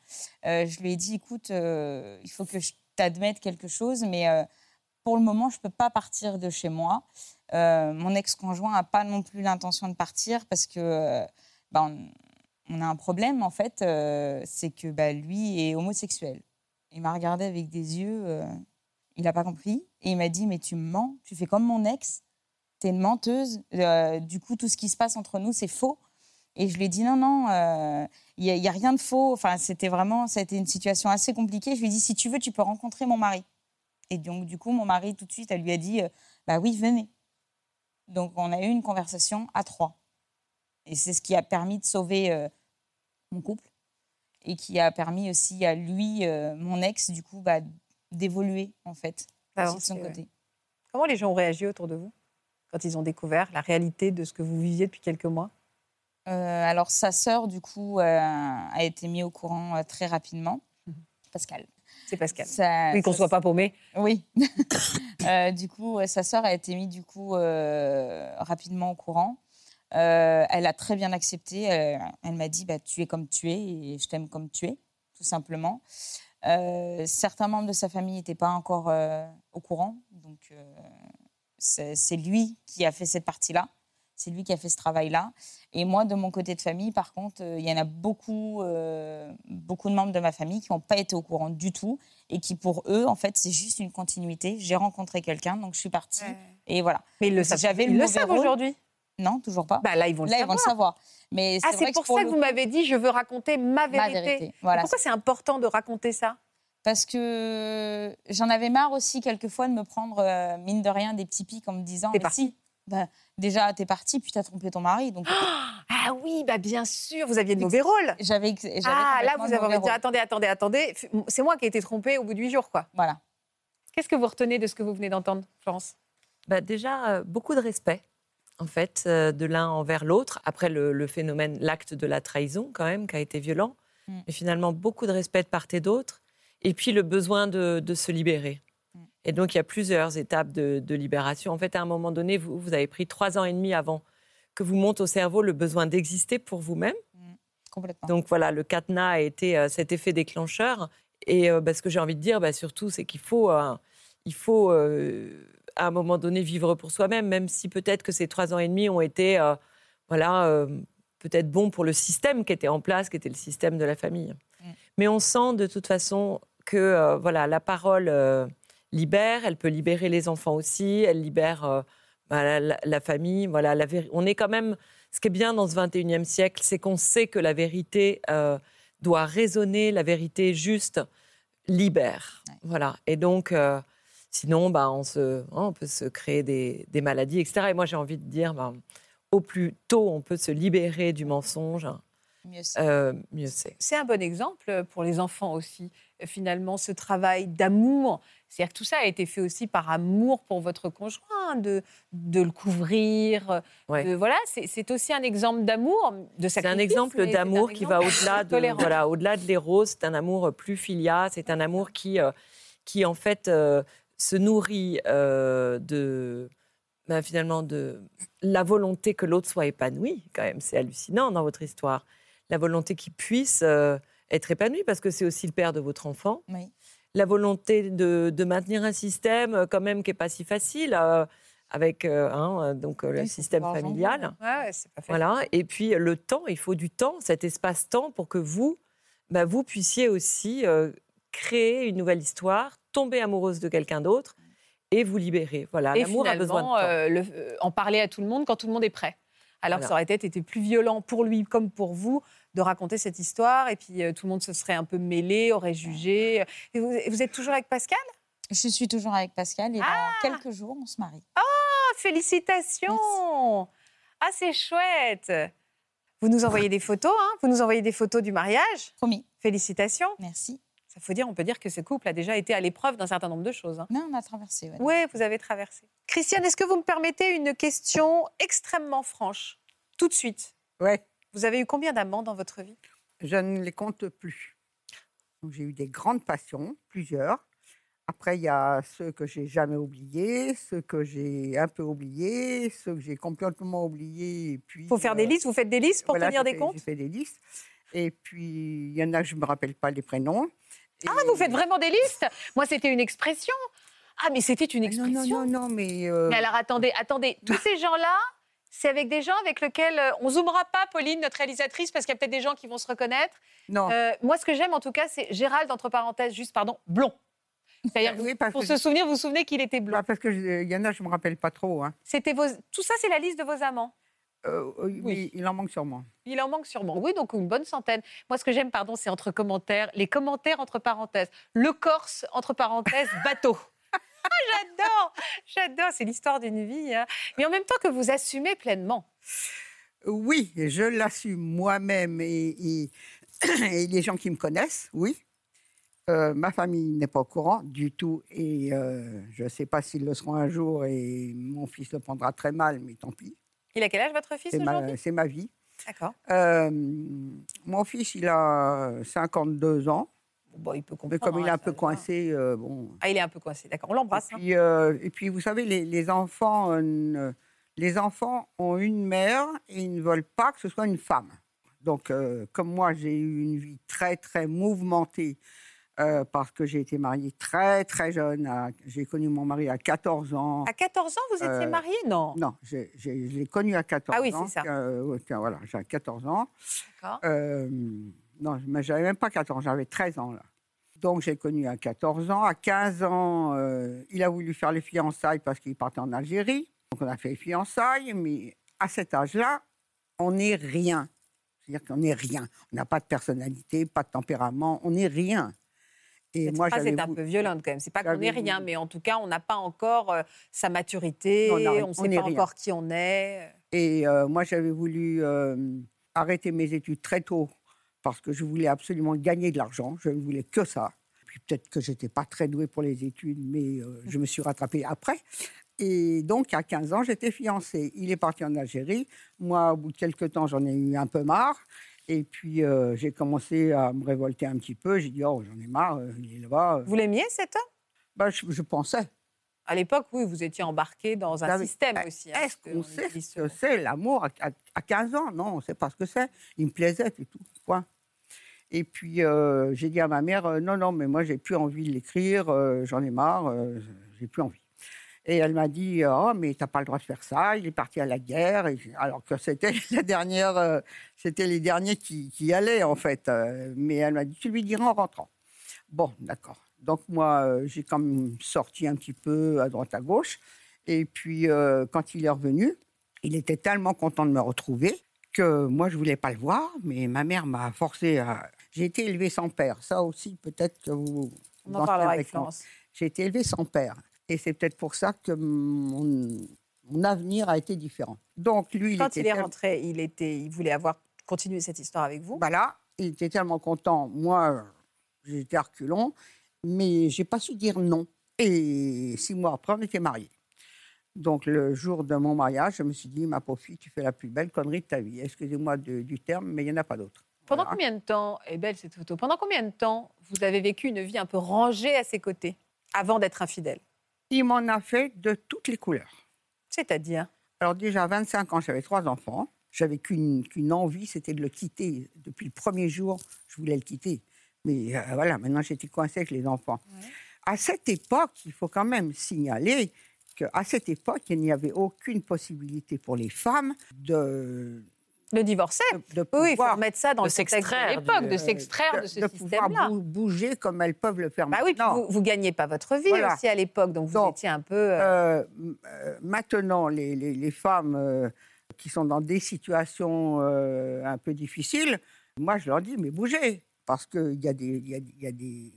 Euh, je lui ai dit écoute euh, il faut que je t'admette quelque chose mais euh, pour le moment je peux pas partir de chez moi mon ex-conjoint a pas non plus l'intention de partir parce que bah, on, a un problème en fait c'est que bah, lui est homosexuel il m'a regardé avec des yeux il n'a pas compris. Et il m'a dit, mais tu me mens, tu fais comme mon ex, tu es une menteuse. Du coup, tout ce qui se passe entre nous, c'est faux. Et je lui ai dit, non, non, euh, il n'y a, rien de faux. Enfin, c'était vraiment, ça a été une situation assez compliquée. Je lui ai dit, si tu veux, tu peux rencontrer mon mari. Et donc, du coup, mon mari, tout de suite, elle lui a dit, euh, bah oui, venez. Donc, on a eu une conversation à trois. Et c'est ce qui a permis de sauver euh, mon couple et qui a permis aussi à lui, euh, mon ex, du coup, bah, d'évoluer, en fait, aussi de son ouais. côté. Comment les gens ont réagi autour de vous quand ils ont découvert la réalité de ce que vous viviez depuis quelques mois? Euh, alors, sa sœur, du coup, euh, a été mise au courant euh, très rapidement. Mhm. Pascal. C'est Pascal. Ça- Oui, qu'on ne soit pas paumé. Oui. Euh, du coup, euh, sa sœur a été mise du coup euh, rapidement au courant. Euh, elle a très bien accepté. Euh, elle m'a dit bah, Tu es comme tu es et je t'aime comme tu es, tout simplement. Euh, certains membres de sa famille n'étaient pas encore euh, au courant. Donc, euh, c'est lui qui a fait cette partie-là. C'est lui qui a fait ce travail-là. Et moi, de mon côté de famille, par contre, euh, il y en a beaucoup, euh, beaucoup de membres de ma famille qui n'ont pas été au courant du tout et qui, pour eux, en fait, c'est juste une continuité. J'ai rencontré quelqu'un, donc je suis partie. Et voilà. Mais ils le savent, ils le savent aujourd'hui? Non, toujours pas. Bah, là, ils vont le Là, ils savoir. vont le savoir. Mais Ah, c'est pour que ça que vous m'avez dit je veux raconter ma ma vérité. Voilà. Pourquoi c'est important de raconter ça? Parce que j'en avais marre aussi, quelquefois, de me prendre, euh, mine de rien, des petits pics en me disant T'es mais parti. si, bah, déjà, t'es parti, puis t'as trompé ton mari. Donc, Ah oui, bah bien sûr, vous aviez de mauvais rôles. j'avais. j'avais Ah là, vous avez envie de dire attendez, attendez, attendez. C'est moi qui ai été trompée au bout de huit jours, quoi. Voilà. Qu'est-ce que vous retenez de ce que vous venez d'entendre, Florence? Bah, déjà, euh, beaucoup de respect, en fait, euh, de l'un envers l'autre. Après le, le phénomène, l'acte de la trahison, quand même, qui a été violent. Mm. Mais finalement, beaucoup de respect de part et d'autre. et puis le besoin de, de se libérer. Mm. Et donc, il y a plusieurs étapes de, de libération. En fait, à un moment donné, vous, vous avez pris trois ans et demi avant que vous monte au cerveau le besoin d'exister pour vous-même. Complètement. Donc voilà, le cadenas a été euh, cet effet déclencheur. Et euh, bah, ce que j'ai envie de dire, bah, surtout, c'est qu'il faut, euh, il faut euh, à un moment donné vivre pour soi-même, même si peut-être que ces trois ans et demi ont été, voilà, peut-être bons pour le système qui était en place, qui était le système de la famille. Mm. Mais on sent de toute façon que voilà, la parole libère, elle peut libérer les enfants aussi, elle libère euh, bah, la, la- la famille. Voilà, la on est quand même. Ce qui est bien dans ce 21e siècle, c'est qu'on sait que la vérité euh, doit résonner, la vérité juste libère. Ouais. Voilà. Et donc, euh, sinon, bah, on, se, on peut se créer des, des maladies, etc. Et moi, j'ai envie de dire, bah, au plus tôt on peut se libérer du mensonge, Mieux c'est. c'est. Un bon exemple pour les enfants aussi, finalement, ce travail d'amour. C'est-à-dire que tout ça a été fait aussi par amour pour votre conjoint, de, de le couvrir. euh, Ouais. de- voilà, c'est aussi un exemple d'amour, de C'est un exemple d'amour qui va au-delà de voilà, au-delà de l'héros. C'est un amour plus filial. C'est un amour qui, euh, qui en fait, euh, se nourrit euh, de ben, finalement de la volonté que l'autre soit épanoui. Quand même, c'est hallucinant dans votre histoire. La volonté qu'il puisse euh, être épanoui parce que c'est aussi le père de votre enfant. Oui. La volonté de, de maintenir un système euh, quand même qui est pas si facile euh, avec euh, hein, donc le système familial. Ouais, pas. Voilà. Et puis le temps, il faut du temps, cet espace-temps pour que vous, bah, vous puissiez aussi euh, créer une nouvelle histoire, tomber amoureuse de quelqu'un d'autre et vous libérer. Voilà, Et l'amour a besoin de temps. le- en parler à tout le monde quand tout le monde est prêt. Alors que ça aurait peut-être été plus violent pour lui comme pour vous de raconter cette histoire. Et puis euh, tout le monde se serait un peu mêlé, aurait jugé. Et vous, vous êtes toujours avec Pascal? Je suis toujours avec Pascal et Ah dans quelques jours, on se marie. Ah, félicitations Ah, c'est chouette. Vous nous envoyez des photos, hein. Vous nous envoyez des photos du mariage? Promis. Félicitations. Merci. Ça faut dire, on peut dire que ce couple a déjà été à l'épreuve d'un certain nombre de choses. hein. Non, on a traversé. ouais. Oui, vous avez traversé. Christiane, est-ce que vous me permettez une question extrêmement franche? Tout de suite. Ouais, Vous avez eu combien d'amants dans votre vie? Je ne les compte plus. J'ai eu des grandes passions, plusieurs. Après, il y a ceux que j'ai jamais oubliés, ceux que j'ai un peu oubliés, ceux que j'ai complètement oubliés. Il faut faire des listes, vous faites des listes pour tenir des comptes? J'ai fait des listes. Et puis, il y en a, je ne me rappelle pas les prénoms. Ah, vous faites vraiment des listes? Moi, c'était une expression. Ah, mais c'était une Ah, Non, expression. non, non, non, mais. euh, Mais alors, attendez, attendez. Tous ces gens-là, c'est avec des gens avec lesquels euh, on zoomera pas, Pauline, notre réalisatrice, parce qu'il y a peut-être des gens qui vont se reconnaître. non. Euh, moi, ce que j'aime, en tout cas, c'est Gérald, entre parenthèses, juste, pardon, blond. C'est-à-dire, Oui, pour se je- souvenir, vous vous souvenez qu'il était blond. Bah, parce que je- il y en a, je ne me rappelle pas trop. Hein. C'était vos... Tout ça, c'est la liste de vos amants. Euh, oui, Oui. il en manque sûrement. Il en manque sûrement. Oui, donc une bonne centaine. Moi, ce que j'aime, pardon, c'est entre commentaires, les commentaires entre parenthèses. Le Corse, entre parenthèses, bateau. Ah, j'adore, j'adore, c'est l'histoire d'une vie. hein. Mais en même temps que vous assumez pleinement. Oui, je l'assume moi-même et, et- et les gens qui me connaissent, oui. Euh, ma famille n'est pas au courant du tout et euh, je ne sais pas s'ils le seront un jour et mon fils le prendra très mal, mais tant pis. Il a quel âge, votre fils, C'est aujourd'hui? ma, c'est ma vie. D'accord. Euh, mon fils, il a 52 ans, Bon, il peut comprendre. mais comme il est hein, un peu ça va. coincé, euh, bon, Ah, il est un peu coincé, d'accord. On l'embrasse. Et hein. puis, euh, et puis, vous savez, les, les enfants, euh, les enfants ont une mère et ils ne veulent pas que ce soit une femme. Donc, comme moi, j'ai eu une vie très, très mouvementée euh, parce que j'ai été mariée très, très jeune. J'ai connu mon mari à 14 ans. À 14 ans, vous étiez Euh, marié Non. Non, je l'ai connu à 14 Ah oui, ans. c'est ça. Euh, voilà, j'ai 14 ans. D'accord. Non, mais j'avais même pas 14 ans, j'avais 13 ans là. Donc j'ai connu à 14 ans. À 15 ans, il a voulu faire les fiançailles parce qu'il partait en Algérie. Donc on a fait les fiançailles, mais à cet âge-là, on n'est rien. C'est-à-dire qu'on n'est rien. On n'a pas de personnalité, pas de tempérament, on n'est rien. Et Cette moi, phrase est un peu violente quand même. C'est pas qu'on n'est rien, mais en tout cas, on n'a pas encore euh, sa maturité. Non, non, on ne sait pas rien. encore qui on est. Et euh, moi, j'avais voulu euh, arrêter mes études très tôt parce que je voulais absolument gagner de l'argent. Je ne voulais que ça. Puis peut-être que j'étais pas très douée pour les études, mais euh, je me suis rattrapée après. Et donc, à 15 ans, j'étais fiancée. Il est parti en Algérie. Moi, au bout de quelques temps, j'en ai eu un peu marre. Et puis, euh, j'ai commencé à me révolter un petit peu. J'ai dit, oh, j'en ai marre, euh, il est là-bas. Vous l'aimiez, cet homme? Bah, je, je pensais. À l'époque, oui, vous étiez embarqué dans un Ah système aussi. hein, Est-ce qu'on on sait ce que ce- c'est l'amour à, à- à 15 ans? Non, on ne sait pas ce que c'est. Il me plaisait, c'est tout. Et puis, euh, j'ai dit à ma mère, euh, non, non, mais moi, j'ai plus envie de l'écrire, euh, j'en ai marre, euh, j'ai plus envie. Et elle m'a dit, oh, mais t'as pas le droit de faire ça, il est parti à la guerre, et- alors que c'était la dernière, euh, c'était les derniers qui, qui allaient, en fait. Euh, mais elle m'a dit, tu lui diras en rentrant. Bon, d'accord. Donc, moi, euh, j'ai quand même sorti un petit peu à droite, à gauche. Et puis, euh, quand il est revenu, il était tellement content de me retrouver que moi, je voulais pas le voir, mais ma mère m'a forcé à... J'ai été élevée sans père. Ça aussi, peut-être que vous... On en parlera avec. Florence. J'ai été élevée sans père. Et c'est peut-être pour ça que mon, mon avenir a été différent. Donc, lui, il Quand était il est rentré, il, était, il voulait avoir continué cette histoire avec vous. bah là, il était tellement content. Moi, j'étais à reculons, mais j'ai pas su dire non. Et six mois après, on était mariés. Donc, le jour de mon mariage, je me suis dit, ma pauvre fille, tu fais la plus belle connerie de ta vie. Excusez-moi du terme, mais il n'y en a pas d'autre. Pendant Voilà. combien de temps, et belle cette photo, pendant combien de temps vous avez vécu une vie un peu rangée à ses côtés avant d'être infidèle? Il m'en a fait de toutes les couleurs. C'est-à-dire? Alors déjà, à 25 ans, j'avais trois enfants. J'avais qu'une envie, c'était de le quitter. Depuis le premier jour, je voulais le quitter. Mais euh, voilà, maintenant j'étais coincée avec les enfants. À cette époque, il faut quand même signaler qu'à cette époque, il n'y avait aucune possibilité pour les femmes de, de divorcer de, de Oui, il faut pouvoir, remettre ça dans de le contexte de s'extraire l'époque, de s'extraire de, ce de pouvoir système-là. bou- bouger comme elles peuvent le faire Bah oui, puis maintenant. vous ne gagnez pas votre vie Voilà. aussi à l'époque, donc vous Donc, étiez un peu... euh, Euh, euh, maintenant, les, les- les femmes euh, qui sont dans des situations euh, un peu difficiles, moi, je leur dis, mais bougez, parce qu'il y, a des- il y, a, il y, a des-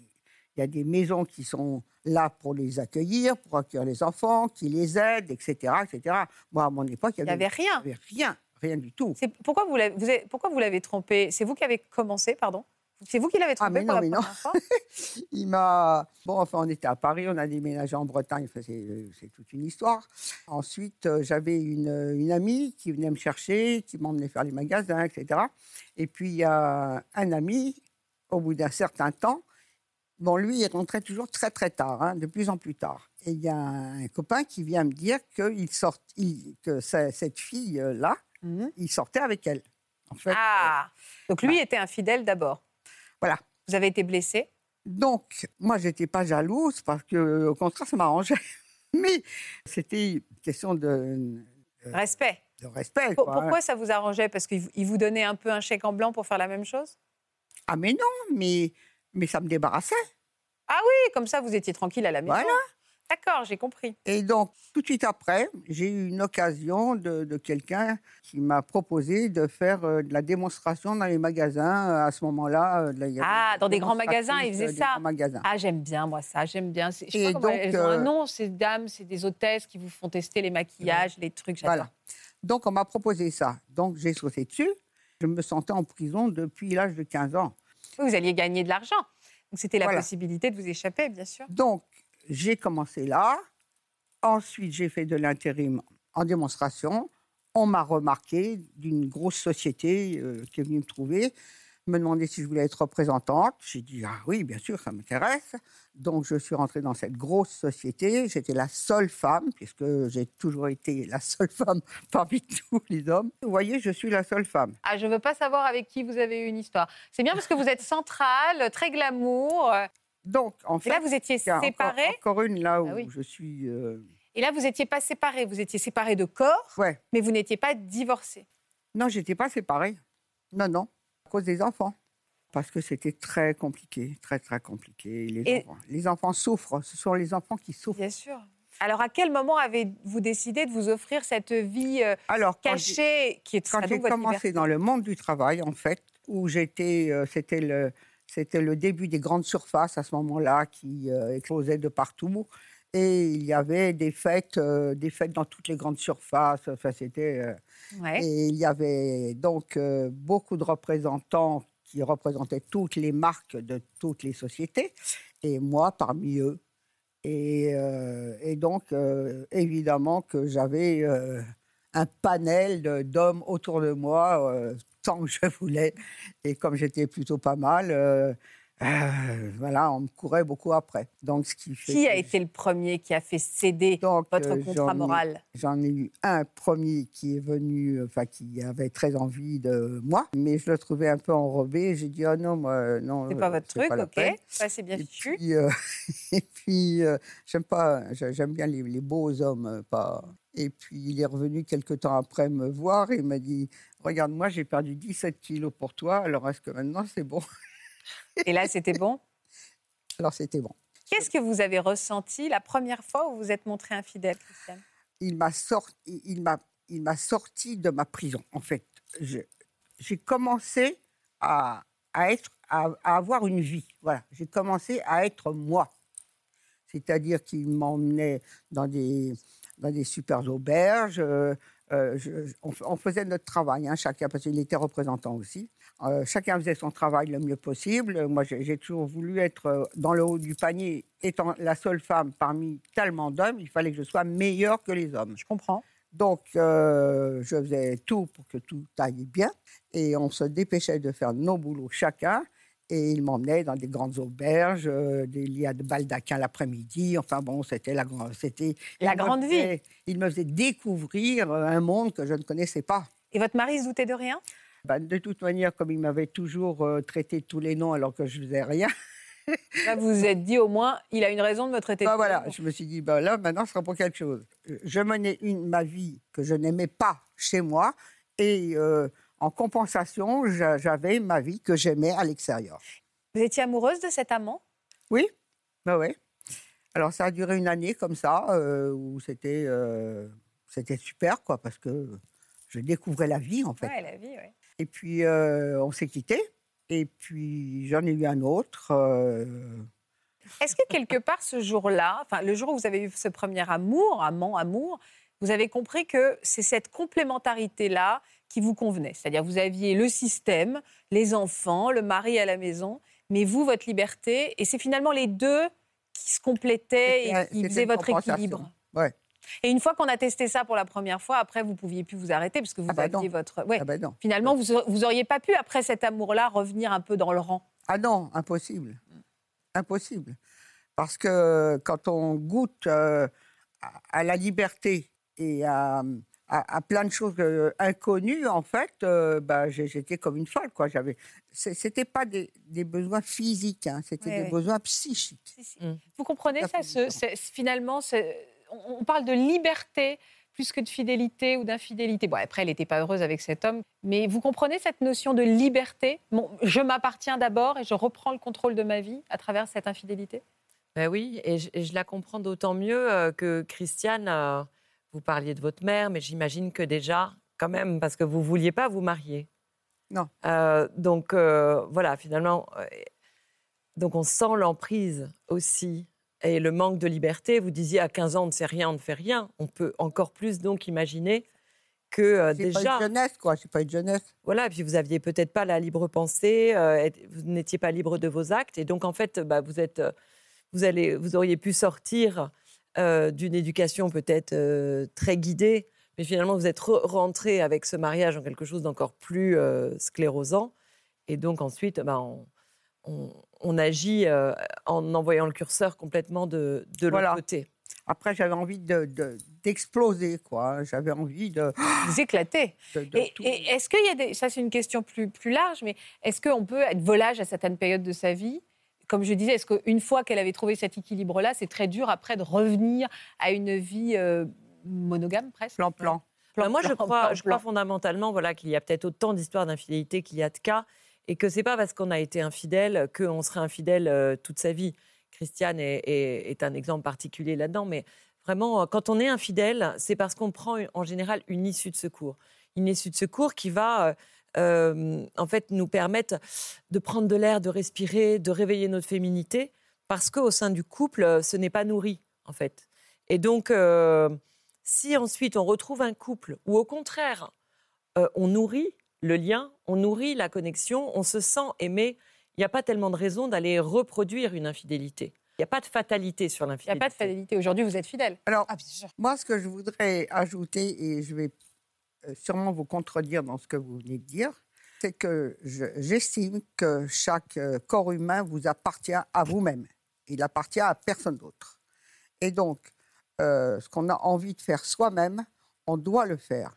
il y a des maisons qui sont là pour les accueillir, pour accueillir les enfants, qui les aident, etc. etc. Moi, à mon époque, il Il n'y n'y avait rien. avait rien, rien du tout. Pourquoi vous l'avez vous avez- pourquoi vous l'avez trompé? C'est vous qui avez commencé, pardon? C'est vous qui l'avez trompé Ah, mais pour non, la mais non. première fois? Il m'a. Bon, enfin, on était à Paris, on a déménagé en Bretagne, enfin, c'est c'est toute une histoire. Ensuite, euh, j'avais une, une amie qui venait me chercher, qui m'emmenait faire les magasins, etc. Et puis, il y a un ami, au bout d'un certain temps, bon, lui, il rentrait toujours très, très tard, hein, de plus en plus tard. Et il y a un copain qui vient me dire qu'il sort, il- que ce- cette fille-là, Mhm. il sortait avec elle. En fait, Ah Donc lui était infidèle d'abord. Voilà. Vous avez été blessé? Donc, moi, j'étais pas jalouse parce que, au contraire, ça m'arrangeait. Mais c'était une question de, de- Respect. de respect. Pour- quoi, hein. pourquoi ça vous arrangeait? Parce qu'il vous- il vous donnait un peu un chèque en blanc pour faire la même chose? Ah, mais non, mais, mais ça me débarrassait. Oui, comme ça vous étiez tranquille à la maison. Voilà. D'accord, j'ai compris. Et donc, tout de suite après, j'ai eu une occasion de, de quelqu'un qui m'a proposé de faire euh, de la démonstration dans les magasins. Euh, À ce moment-là, euh, Ah, dans des grands magasins, ils faisaient des ça. grands magasins. Ah, j'aime bien, moi, ça, j'aime bien. Je sais pas donc, elles ont un nom, ces dames, c'est des hôtesses qui vous font tester les maquillages, les trucs. Voilà. Donc, on m'a proposé ça. Donc, j'ai sauté dessus. Je me sentais en prison depuis l'âge de 15 ans. Vous alliez gagner de l'argent. Donc c'était la Voilà. possibilité de vous échapper, bien sûr. Donc, j'ai commencé là. Ensuite, j'ai fait de l'intérim en démonstration. On m'a remarqué d'une grosse société euh, qui est venue me trouver, me demander si je voulais être représentante. J'ai dit ah oui, bien sûr, ça m'intéresse. Donc, je suis rentrée dans cette grosse société. J'étais la seule femme, puisque j'ai toujours été la seule femme parmi tous les hommes. Vous voyez, je suis la seule femme. Ah, je veux pas savoir avec qui vous avez eu une histoire. C'est bien parce que vous êtes centrale, très glamour. Donc, en Et fait, là, vous étiez encore- séparés. Encore, une là où Ah oui. je suis. euh, Et là, vous n'étiez pas séparés. Vous étiez séparés de corps, Ouais. mais vous n'étiez pas divorcés. Non, j'étais pas séparée. Non, non, à cause des enfants. Parce que c'était très compliqué, très, très compliqué. Les, Et- enfants, les enfants souffrent. Ce sont les enfants qui souffrent. Bien sûr. Alors, à quel moment avez-vous décidé de vous offrir cette vie euh, Alors, quand cachée qui est quand serait j'ai commencé liberté? dans le monde du travail, en fait, où j'étais, euh, c'était le, c'était le début des grandes surfaces à ce moment-là qui euh, explosaient de partout. Et il y avait des fêtes, euh, des fêtes dans toutes les grandes surfaces. Enfin, c'était. euh, Ouais. Et il y avait donc euh, beaucoup de représentants qui représentaient toutes les marques de toutes les sociétés, et moi parmi eux. Et, euh, et donc, euh, évidemment que j'avais euh, un panel d'hommes autour de moi, autant que je voulais. Et comme j'étais plutôt pas mal, euh, euh, voilà, on me courait beaucoup après. Donc, ce qui fait Qui a été le premier qui a fait céder Donc, votre euh, contrat moral? J'en ai eu un premier qui est venu, enfin qui avait très envie de moi, mais je le trouvais un peu enrobé. J'ai dit oh non, moi, non. C'est euh, pas votre truc, ok. Ça, c'est bien Et fichu. puis, euh, et puis euh, j'aime pas, j'a- j'aime bien les, les beaux hommes, euh, pas. Et puis il est revenu quelque temps après me voir et il m'a dit regarde moi j'ai perdu 17 kilos pour toi, alors est-ce que maintenant c'est bon? Et là, c'était bon? Alors c'était bon. Qu'est-ce que vous avez ressenti la première fois où vous êtes montré infidèle, Christiane? Il m'a sorti, il m'a, il m'a sorti de ma prison. En fait, j'ai commencé à, à être, à, à avoir une vie. Voilà, j'ai commencé à être moi. C'est-à-dire qu'il m'emmenait dans des, dans des super auberges. euh, euh, je- on, faisait notre travail, hein, chacun, parce qu'il était représentant aussi. Euh, chacun faisait son travail le mieux possible. Moi, j'ai toujours voulu être euh, dans le haut du panier. Étant la seule femme parmi tellement d'hommes, il fallait que je sois meilleure que les hommes. Je comprends. Donc, euh, je faisais tout pour que tout aille bien. Et on se dépêchait de faire nos boulots chacun. Et il m'emmenait dans des grandes auberges, euh, des liens de baldaquin l'après-midi. Enfin bon, c'était la, grande- c'était La il grande vie. Il me faisait découvrir euh, un monde que je ne connaissais pas. Et votre mari se doutait de rien? Ben, de toute manière, comme il m'avait toujours euh, traité tous les noms alors que je faisais rien, Là, vous vous êtes dit au moins, il a une raison de me traiter de ben voilà, je me suis dit, ben là, maintenant, ce sera pour quelque chose. Je menais une, ma vie que je n'aimais pas chez moi et euh, en compensation, j'a- j'avais ma vie que j'aimais à l'extérieur. Vous étiez amoureuse de cet amant? Oui, ben ouais. Alors, ça a duré une année comme ça, euh, où c'était euh, c'était super, quoi, parce que je découvrais la vie, en fait. Ouais, la vie, ouais. Et puis, euh, on s'est quittés. Et puis, j'en ai eu un autre. Est-ce que quelque part ce jour-là, enfin le jour où vous avez eu ce premier amour, amant, amour, vous avez compris que c'est cette complémentarité-là qui vous convenait C'est-à-dire vous aviez le système, les enfants, le mari à la maison, mais vous, votre liberté, et c'est finalement les deux qui se complétaient et qui c'était faisaient votre équilibre. Ouais. Et une fois qu'on a testé ça pour la première fois, après vous pouviez plus vous arrêter parce que vous Ah bah aviez non. votre. Ouais. Ah non. Finalement, vous vous auriez pas pu après cet amour-là revenir un peu dans le rang. Ah non, impossible. Impossible. Parce que quand on goûte euh, à la liberté et à, à- à plein de choses euh, inconnues, en fait, euh, bah, j'étais comme une folle. Quoi. J'avais, c'était pas des, des besoins physiques, hein, c'était des besoins psychiques. Si, si. Mm. Vous comprenez Ça ce- Finalement, on, on parle de liberté plus que de fidélité ou d'infidélité. Bon, après, elle n'était pas heureuse avec cet homme, mais vous comprenez cette notion de liberté? Bon, Je m'appartiens d'abord et je reprends le contrôle de ma vie à travers cette infidélité? Ben oui, et je, et je la comprends d'autant mieux euh, que Christiane, euh, vous parliez de votre mère, mais j'imagine que déjà, quand même, parce que vous vouliez pas vous marier. Non. Euh, donc euh, voilà, finalement, euh, donc on sent l'emprise aussi et le manque de liberté. Vous disiez à 15 ans, on ne sait rien, on ne fait rien. On peut encore plus donc imaginer que euh, C'est pas déjà, une jeunesse, quoi. C'est pas une jeunesse. voilà, et puis vous aviez peut-être pas la libre pensée, vous n'étiez pas libre de vos actes, et donc en fait, bah, vous êtes, vous allez, vous auriez pu sortir euh, d'une éducation peut-être euh, très guidée, mais finalement vous êtes re- rentré avec ce mariage en quelque chose d'encore plus euh, sclérosant, et donc ensuite, bah, on, on- on agit euh, en envoyant le curseur complètement de, de l'autre Voilà. côté. Après, j'avais envie de, de- d'exploser, quoi. J'avais envie de, Vous de- de Et, et est-ce qu'il y a des. Ça, c'est une question plus, plus large, mais est-ce qu'on peut être volage à certaines périodes de sa vie Comme je disais, est-ce qu'une fois qu'elle avait trouvé cet équilibre-là, c'est très dur après de revenir à une vie euh, monogame presque? Plan-plan. Bah, moi, je plan, crois, plan, je crois fondamentalement voilà, qu'il y a peut-être autant d'histoires d'infidélité qu'il y a de cas, et que c'est pas parce qu'on a été infidèle qu'on serait infidèle euh, toute sa vie. Christiane est, est- est un exemple particulier là-dedans, mais vraiment, euh, quand on est infidèle, c'est parce qu'on prend en général une issue de secours. Une issue de secours qui va euh, euh, en fait nous permettre de prendre de l'air, de respirer, de réveiller notre féminité, parce qu'au sein du couple, euh, ce n'est pas nourri, en fait. Et donc, euh, si ensuite on retrouve un couple où au contraire, euh, on nourrit le lien, on nourrit la connexion, on se sent aimé, il n'y a pas tellement de raison d'aller reproduire une infidélité. Il n'y a pas de fatalité sur Il n'y a l'infidélité. pas de fidélité. Aujourd'hui, vous êtes fidèle. Alors, Ah. Moi, ce que je voudrais ajouter, et je vais sûrement vous contredire dans ce que vous venez de dire, c'est que je- j'estime que chaque euh, corps humain vous appartient à vous-même. Il appartient à personne d'autre. Et donc, euh, ce qu'on a envie de faire soi-même, on doit le faire.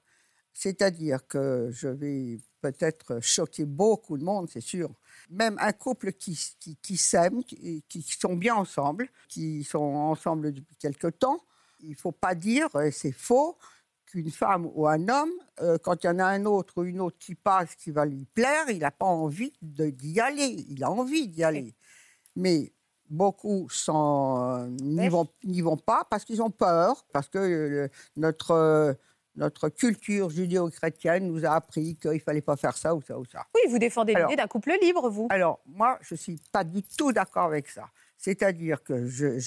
C'est-à-dire que je vais peut-être choquer beaucoup de monde, c'est sûr. Même un couple qui, qui, qui s'aime, qui, qui sont bien ensemble, qui sont ensemble depuis quelque temps, il ne faut pas dire, c'est faux, qu'une femme ou un homme, euh, quand il y en a un autre ou une autre qui passe qui va lui plaire, il n'a pas envie d'y aller. Il a envie d'y aller. Mais beaucoup euh, n'y vont, vont pas parce qu'ils ont peur, parce que euh, notre, notre culture judéo-chrétienne nous a appris qu'il ne fallait pas faire ça ou ça ou ça. Oui, vous défendez l'idée d'un couple libre, vous. Alors, moi, je ne suis pas du tout d'accord avec ça. C'est-à-dire que je-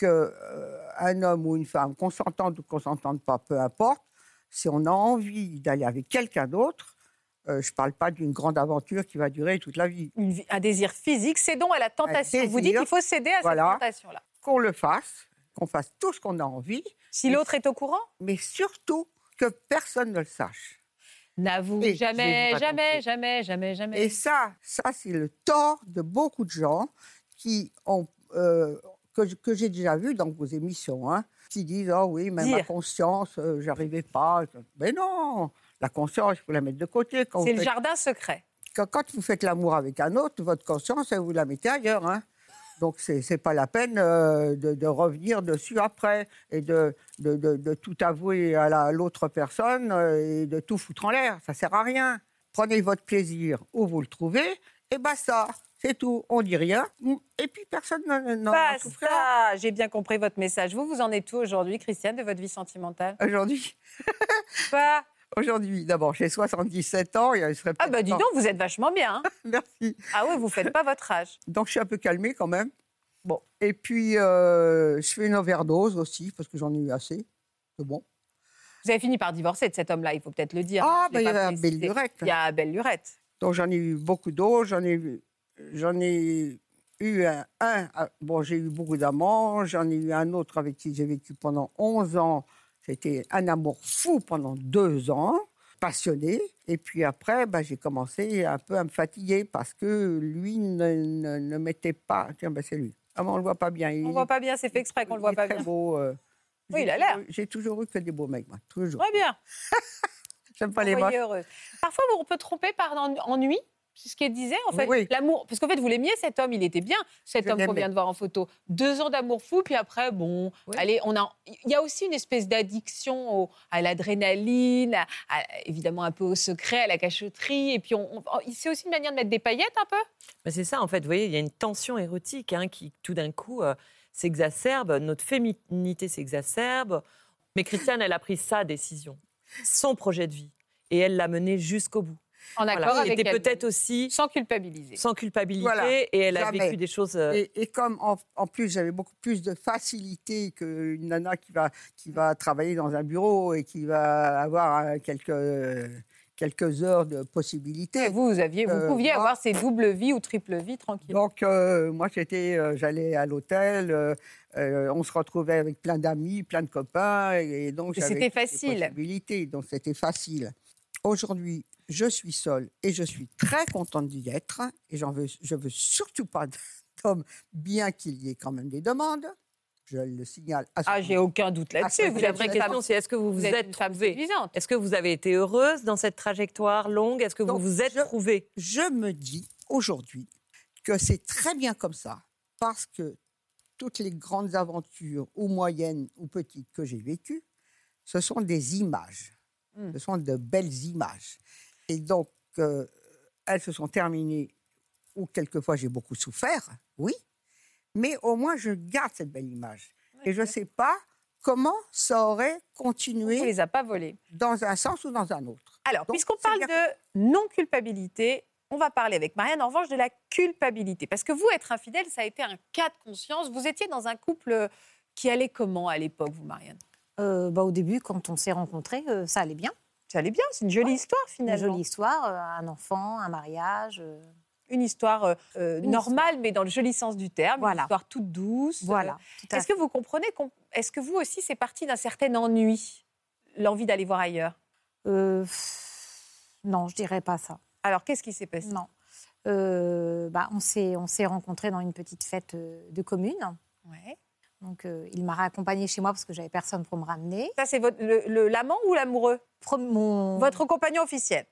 j'estime qu'un homme ou une femme, consentante ou consentante pas, peu importe, si on a envie d'aller avec quelqu'un d'autre, euh, je ne parle pas d'une grande aventure qui va durer toute la vie, un désir physique, cédons à la tentation. Vous dites qu'il faut céder à voilà. cette tentation-là. qu'on le fasse, qu'on fasse tout ce qu'on a envie, Si l'autre est au courant, mais surtout que personne ne le sache. n'avoue jamais, jamais, jamais, jamais, jamais. Et ça, ça c'est le tort de beaucoup de gens qui ont, euh, que, j'ai déjà vu dans vos émissions, hein, qui disent oh oui, mais ma Dire. conscience, euh, j'arrivais pas. Mais non, la conscience, il faut la mettre de côté. C'est le faites, jardin secret. quand, quand vous faites l'amour avec un autre, votre conscience, vous la mettez ailleurs. Hein. Donc, c'est n'est pas la peine euh, de, de revenir dessus après et de, de, tout avouer à la- à l'autre personne euh, et de tout foutre en l'air. Ça sert à rien. Prenez votre plaisir où vous le trouvez et basta. C'est tout. On dit rien. Et puis, personne n'en souffrira. ça. J'ai bien compris votre message. Vous, vous en êtes où aujourd'hui, Christiane, de votre vie sentimentale? Aujourd'hui, Pas. aujourd'hui d'abord, j'ai 77 ans. Il serait Ah bah dis donc, vous êtes vachement bien. hein. Merci. Ah oui, vous faites pas votre âge. Donc, je suis un peu calmée quand même. Bon. Et puis, euh, je fais une overdose aussi, parce que j'en ai eu assez. C'est bon. Vous avez fini par divorcer de cet homme-là, il faut peut-être le dire. Ah, ben, il y avait précisé. Belle Lurette. Il y a Belle Lurette. Donc, j'en ai eu beaucoup d'eau. J'en ai, eu- j'en ai eu un. un- ah, bon, j'ai eu beaucoup d'amants. J'en ai eu un autre avec qui j'ai vécu pendant 11 ans. C'était un amour fou pendant deux ans, passionné. Et puis après, ben, j'ai commencé un peu à me fatiguer parce que lui ne, ne, ne mettait pas. Tiens, ben, c'est lui. Ah, mais on le voit pas bien. On Il- ne voit pas bien, c'est fait exprès qu'on ne le voit il est pas très bien. beau. euh, Oui, il a l'air. J'ai toujours eu que des beaux mecs, moi. Toujours. Très bien. J'aime pas les moches. Parfois, on peut tromper par en- ennui. C'est ce qu'elle disait, en fait. Oui. L'amour. Parce qu'en fait, vous l'aimiez, cet homme, il était bien, cet Je homme qu'on vient de voir en photo. Deux ans d'amour fou, puis après, bon, Oui. allez, on a. Il y a aussi une espèce d'addiction au- à l'adrénaline, à- à- évidemment un peu au secret, à la cachotterie. Et puis, on, c'est aussi une manière de mettre des paillettes, un peu. Mais c'est ça, en fait. Vous voyez, il y a une tension érotique hein, qui, tout d'un coup, euh, s'exacerbe. Notre féminité s'exacerbe. Mais Christiane, elle a pris sa décision, son projet de vie. Et elle l'a mené jusqu'au bout. En accord Voilà. avec elle-même, peut-être aussi Sans culpabiliser. sans culpabilité. Voilà. Et elle a vécu des choses. euh, Et, et comme en, en plus j'avais beaucoup plus de facilité qu'une nana qui va, qui va travailler dans un bureau et qui va avoir euh, quelques, quelques heures de possibilités. Vous, vous, aviez, vous Euh, pouviez moi- avoir ces doubles vies ou triples vies tranquilles. Donc euh, moi j'étais, euh, j'allais à l'hôtel, euh, euh, on se retrouvait avec plein d'amis, plein de copains, et, donc j'avais c'était facile. possibilités, donc c'était facile. Aujourd'hui, je suis seule et je suis très contente d'y être, et j'en veux, je veux surtout pas d'homme, bien qu'il y ait quand même des demandes. Je le signale. À ce Ah, j'ai aucun doute là-dessus. La vraie question, c'est est-ce que vous vous, vous êtes êtes trouvée. Est-ce que vous avez été heureuse dans cette trajectoire longue? Est-ce que vous Donc, vous êtes je- trouvée? je me dis aujourd'hui que c'est très bien comme ça, parce que toutes les grandes aventures, ou moyennes ou petites, que j'ai vécues, ce sont des images. Mm. Ce sont de belles images. Et donc, euh, elles se sont terminées, ou quelquefois j'ai beaucoup souffert, oui, mais au moins je garde cette belle image. Et je ne sais pas comment ça aurait On continué ne les a pas volés. dans un sens ou dans un autre. Alors, puisqu'on parle de non-culpabilité, on va parler avec Marianne en revanche de la culpabilité. Parce que vous, être infidèle, ça a été un cas de conscience. Vous étiez dans un couple qui allait comment à l'époque, vous, Marianne? Euh, bah, au début, quand on s'est rencontrés, euh, ça allait bien. Ça allait bien, c'est une jolie histoire Une finalement. jolie histoire, euh, un enfant, un mariage. euh, Une histoire euh, Une normale, mais dans le joli sens du terme. Une histoire toute douce. voilà. Est-ce que vous comprenez Est-ce que vous aussi, c'est parti d'un certain ennui L'envie d'aller voir ailleurs? Non, je dirais pas ça. Alors, qu'est-ce qui s'est passé? Non. Bah, on s'est on s'est rencontrés dans une petite fête de commune. Ouais. Donc, il m'a raccompagnée chez moi parce que j'avais personne pour me ramener. Ça, c'est votre- le- le- l'amant ou l'amoureux? Mon... Votre compagnon officiel?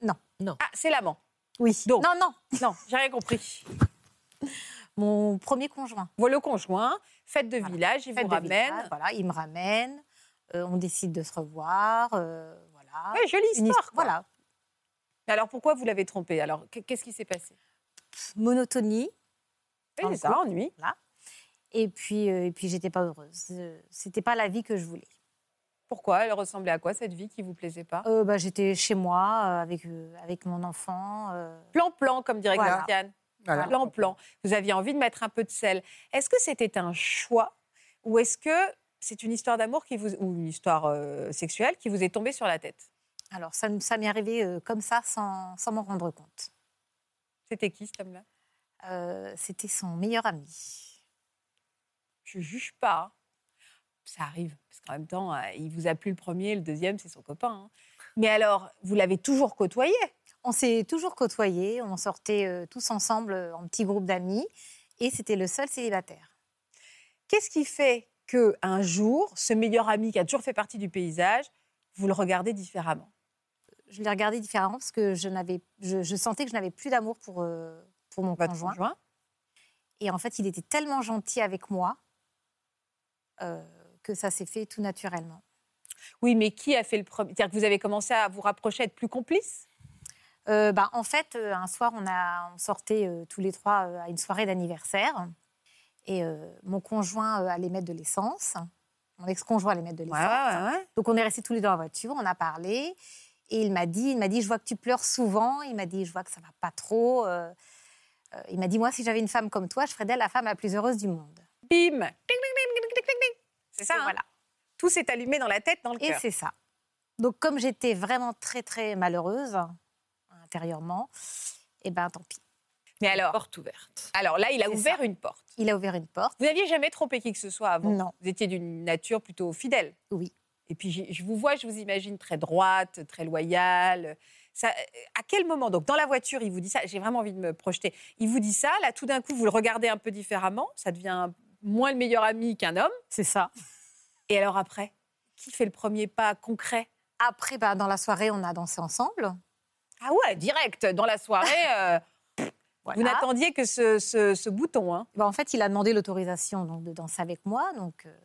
Non. Non. Ah, c'est l'amant. Oui. Donc. Non, non. Non, j'ai rien compris. Mon premier conjoint. Voilà le conjoint, fête de Voilà. village, il Fête vous de ramène. village, voilà, il me ramène. euh, on décide de se revoir. euh, voilà. Ouais, jolie histoire. quoi. Voilà. Mais alors, pourquoi vous l'avez trompé? Alors, qu- qu'est-ce qui s'est passé? Monotonie. Oui, ça, ennui. Et puis, euh, et puis j'étais pas heureuse. Euh, C'était pas la vie que je voulais. Pourquoi? Elle ressemblait à quoi, cette vie qui vous plaisait pas? Euh, bah, j'étais chez moi euh, avec, euh, avec mon enfant. euh, Plan-plan, comme dirait Voilà. Christiane. Voilà. Plan-plan. Vous aviez envie de mettre un peu de sel. Est-ce que c'était un choix ou est-ce que c'est une histoire d'amour qui vous ou une histoire euh, sexuelle qui vous est tombée sur la tête? Alors, ça, m'est arrivé euh, comme ça, sans, sans m'en rendre compte. C'était qui, cet homme-là? Euh, C'était son meilleur ami. Je juge pas. Ça arrive, parce qu'en même temps, euh, il vous a plu le premier, le deuxième, c'est son copain. hein. Mais alors, vous l'avez toujours côtoyé? On s'est toujours côtoyés, on sortait euh, tous ensemble euh, en petit groupe d'amis, et c'était le seul célibataire. Qu'est-ce qui fait que un jour, ce meilleur ami qui a toujours fait partie du paysage, vous le regardez différemment? Je l'ai regardé différemment parce que je, n'avais, je, je sentais que je n'avais plus d'amour pour, euh, pour mon Votre conjoint. conjoint Et en fait, il était tellement gentil avec moi euh, que ça s'est fait tout naturellement. Oui, mais qui a fait le premier C'est-à-dire que vous avez commencé à vous rapprocher, à être plus complice? Euh, bah, en fait, euh, un soir, on, a, on sortait euh, tous les trois euh, à une soirée d'anniversaire. Et mon conjoint allait mettre de l'essence. Mon ex-conjoint allait mettre de l'essence. ouais. Donc, on est restés tous les deux dans la voiture, on a parlé. Et il m'a dit, il m'a dit, je vois que tu pleures souvent. Il m'a dit, je vois que ça va pas trop. Il m'a dit, moi, si j'avais une femme comme toi, je ferais d'elle la femme la plus heureuse du monde. Bim C'est ça, Et hein voilà. Tout s'est allumé dans la tête, dans le Et cœur. c'est ça. Donc, comme j'étais vraiment très, très malheureuse intérieurement, eh ben, tant pis. Mais alors, Porte ouverte. alors là, il a ouvert ça. une porte. Il a ouvert une porte. Vous n'aviez jamais trompé qui que ce soit avant Non. Vous étiez d'une nature plutôt fidèle. Oui. Et puis, je vous vois, je vous imagine très droite, très loyale. Ça, euh, à quel moment Donc, dans la voiture, il vous dit ça? J'ai vraiment envie de me projeter. Il vous dit ça. Là, tout d'un coup, vous le regardez un peu différemment? Ça devient moins le meilleur ami qu'un homme. C'est ça. Et alors après, qui fait le premier pas concret? Après, bah, dans la soirée, on a dansé ensemble. Ah ouais, direct, dans la soirée. euh, Voilà. Vous n'attendiez que ce, ce- ce bouton. Hein. Bah, en fait, il a demandé l'autorisation donc, de danser avec moi. Donc, euh,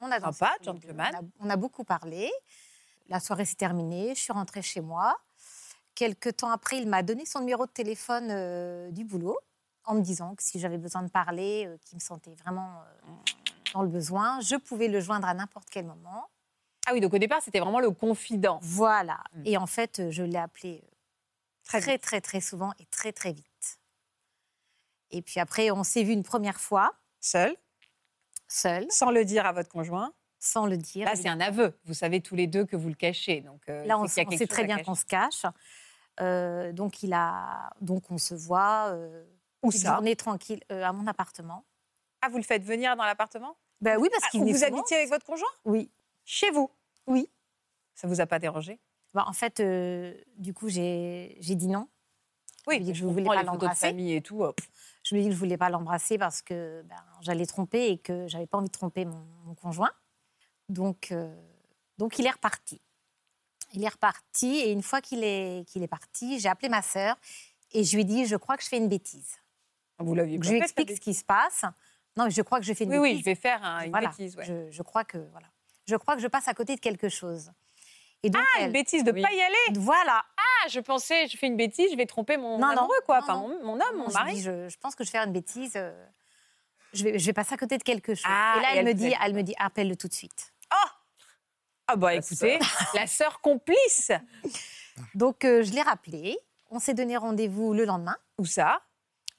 on a dansé. Sympa, gentleman. On a, on a beaucoup parlé. La soirée s'est terminée. Je suis rentrée chez moi. Quelques temps après, il m'a donné son numéro de téléphone euh, du boulot en me disant que si j'avais besoin de parler, euh, qu'il me sentait vraiment euh, dans le besoin, je pouvais le joindre à n'importe quel moment. Ah oui, donc au départ, c'était vraiment le confident. Voilà. Mm. Et en fait, euh, je l'ai appelé euh, Très très, très, très, souvent et très, très vite. Et puis après, on s'est vu une première fois, Seul, seul, sans le dire à votre conjoint. sans le dire. Là, c'est un aveu. Vous savez tous les deux que vous le cachez. Donc, euh, Là, on, y a sait très bien qu'on se cache. Euh, donc, il a, donc, on se voit. Euh, Où une ça journée tranquille euh, à mon appartement. Ah, vous le faites venir dans l'appartement? Ben oui, parce Ah, qu'il Vous souvent. habitiez avec votre conjoint? Oui. Chez vous? Oui. Ça vous a pas dérangé? Ben, en fait, euh, du coup, j'ai j'ai dit non. Oui, dit que je comprends voulais pas l'embrasser. famille et tout. hop. Je lui ai dit que je voulais pas l'embrasser parce que ben, j'allais tromper et que j'avais pas envie de tromper mon, mon conjoint. Donc, euh, donc, il est reparti. Il est reparti et une fois qu'il est, qu'il est parti, j'ai appelé ma sœur et je lui ai dit je crois que je fais une bêtise. Vous l'aviez je lui explique ce qui se passe. Non, mais je crois que je fais une Oui, oui, bêtise. je vais faire un- une Voilà. bêtise. ouais. Je, je crois que voilà. Je crois que je passe à côté de quelque chose. Et donc Ah, une bêtise de Oui. pas y aller. voilà. Ah, je pensais, je fais une bêtise, je vais tromper mon Non, non, amoureux, quoi. non, Enfin, non. mon, mon homme, mon je, mari. dis, je, je pense que je vais faire une bêtise. euh, je vais, je vais passer à côté de quelque chose. Ah, et là, et elle, elle me dit, elle me dit, appelle-le tout de suite. Ah bah La écoutez, la sœur complice. Donc euh, je l'ai rappelé. On s'est donné rendez-vous le lendemain, Où ça?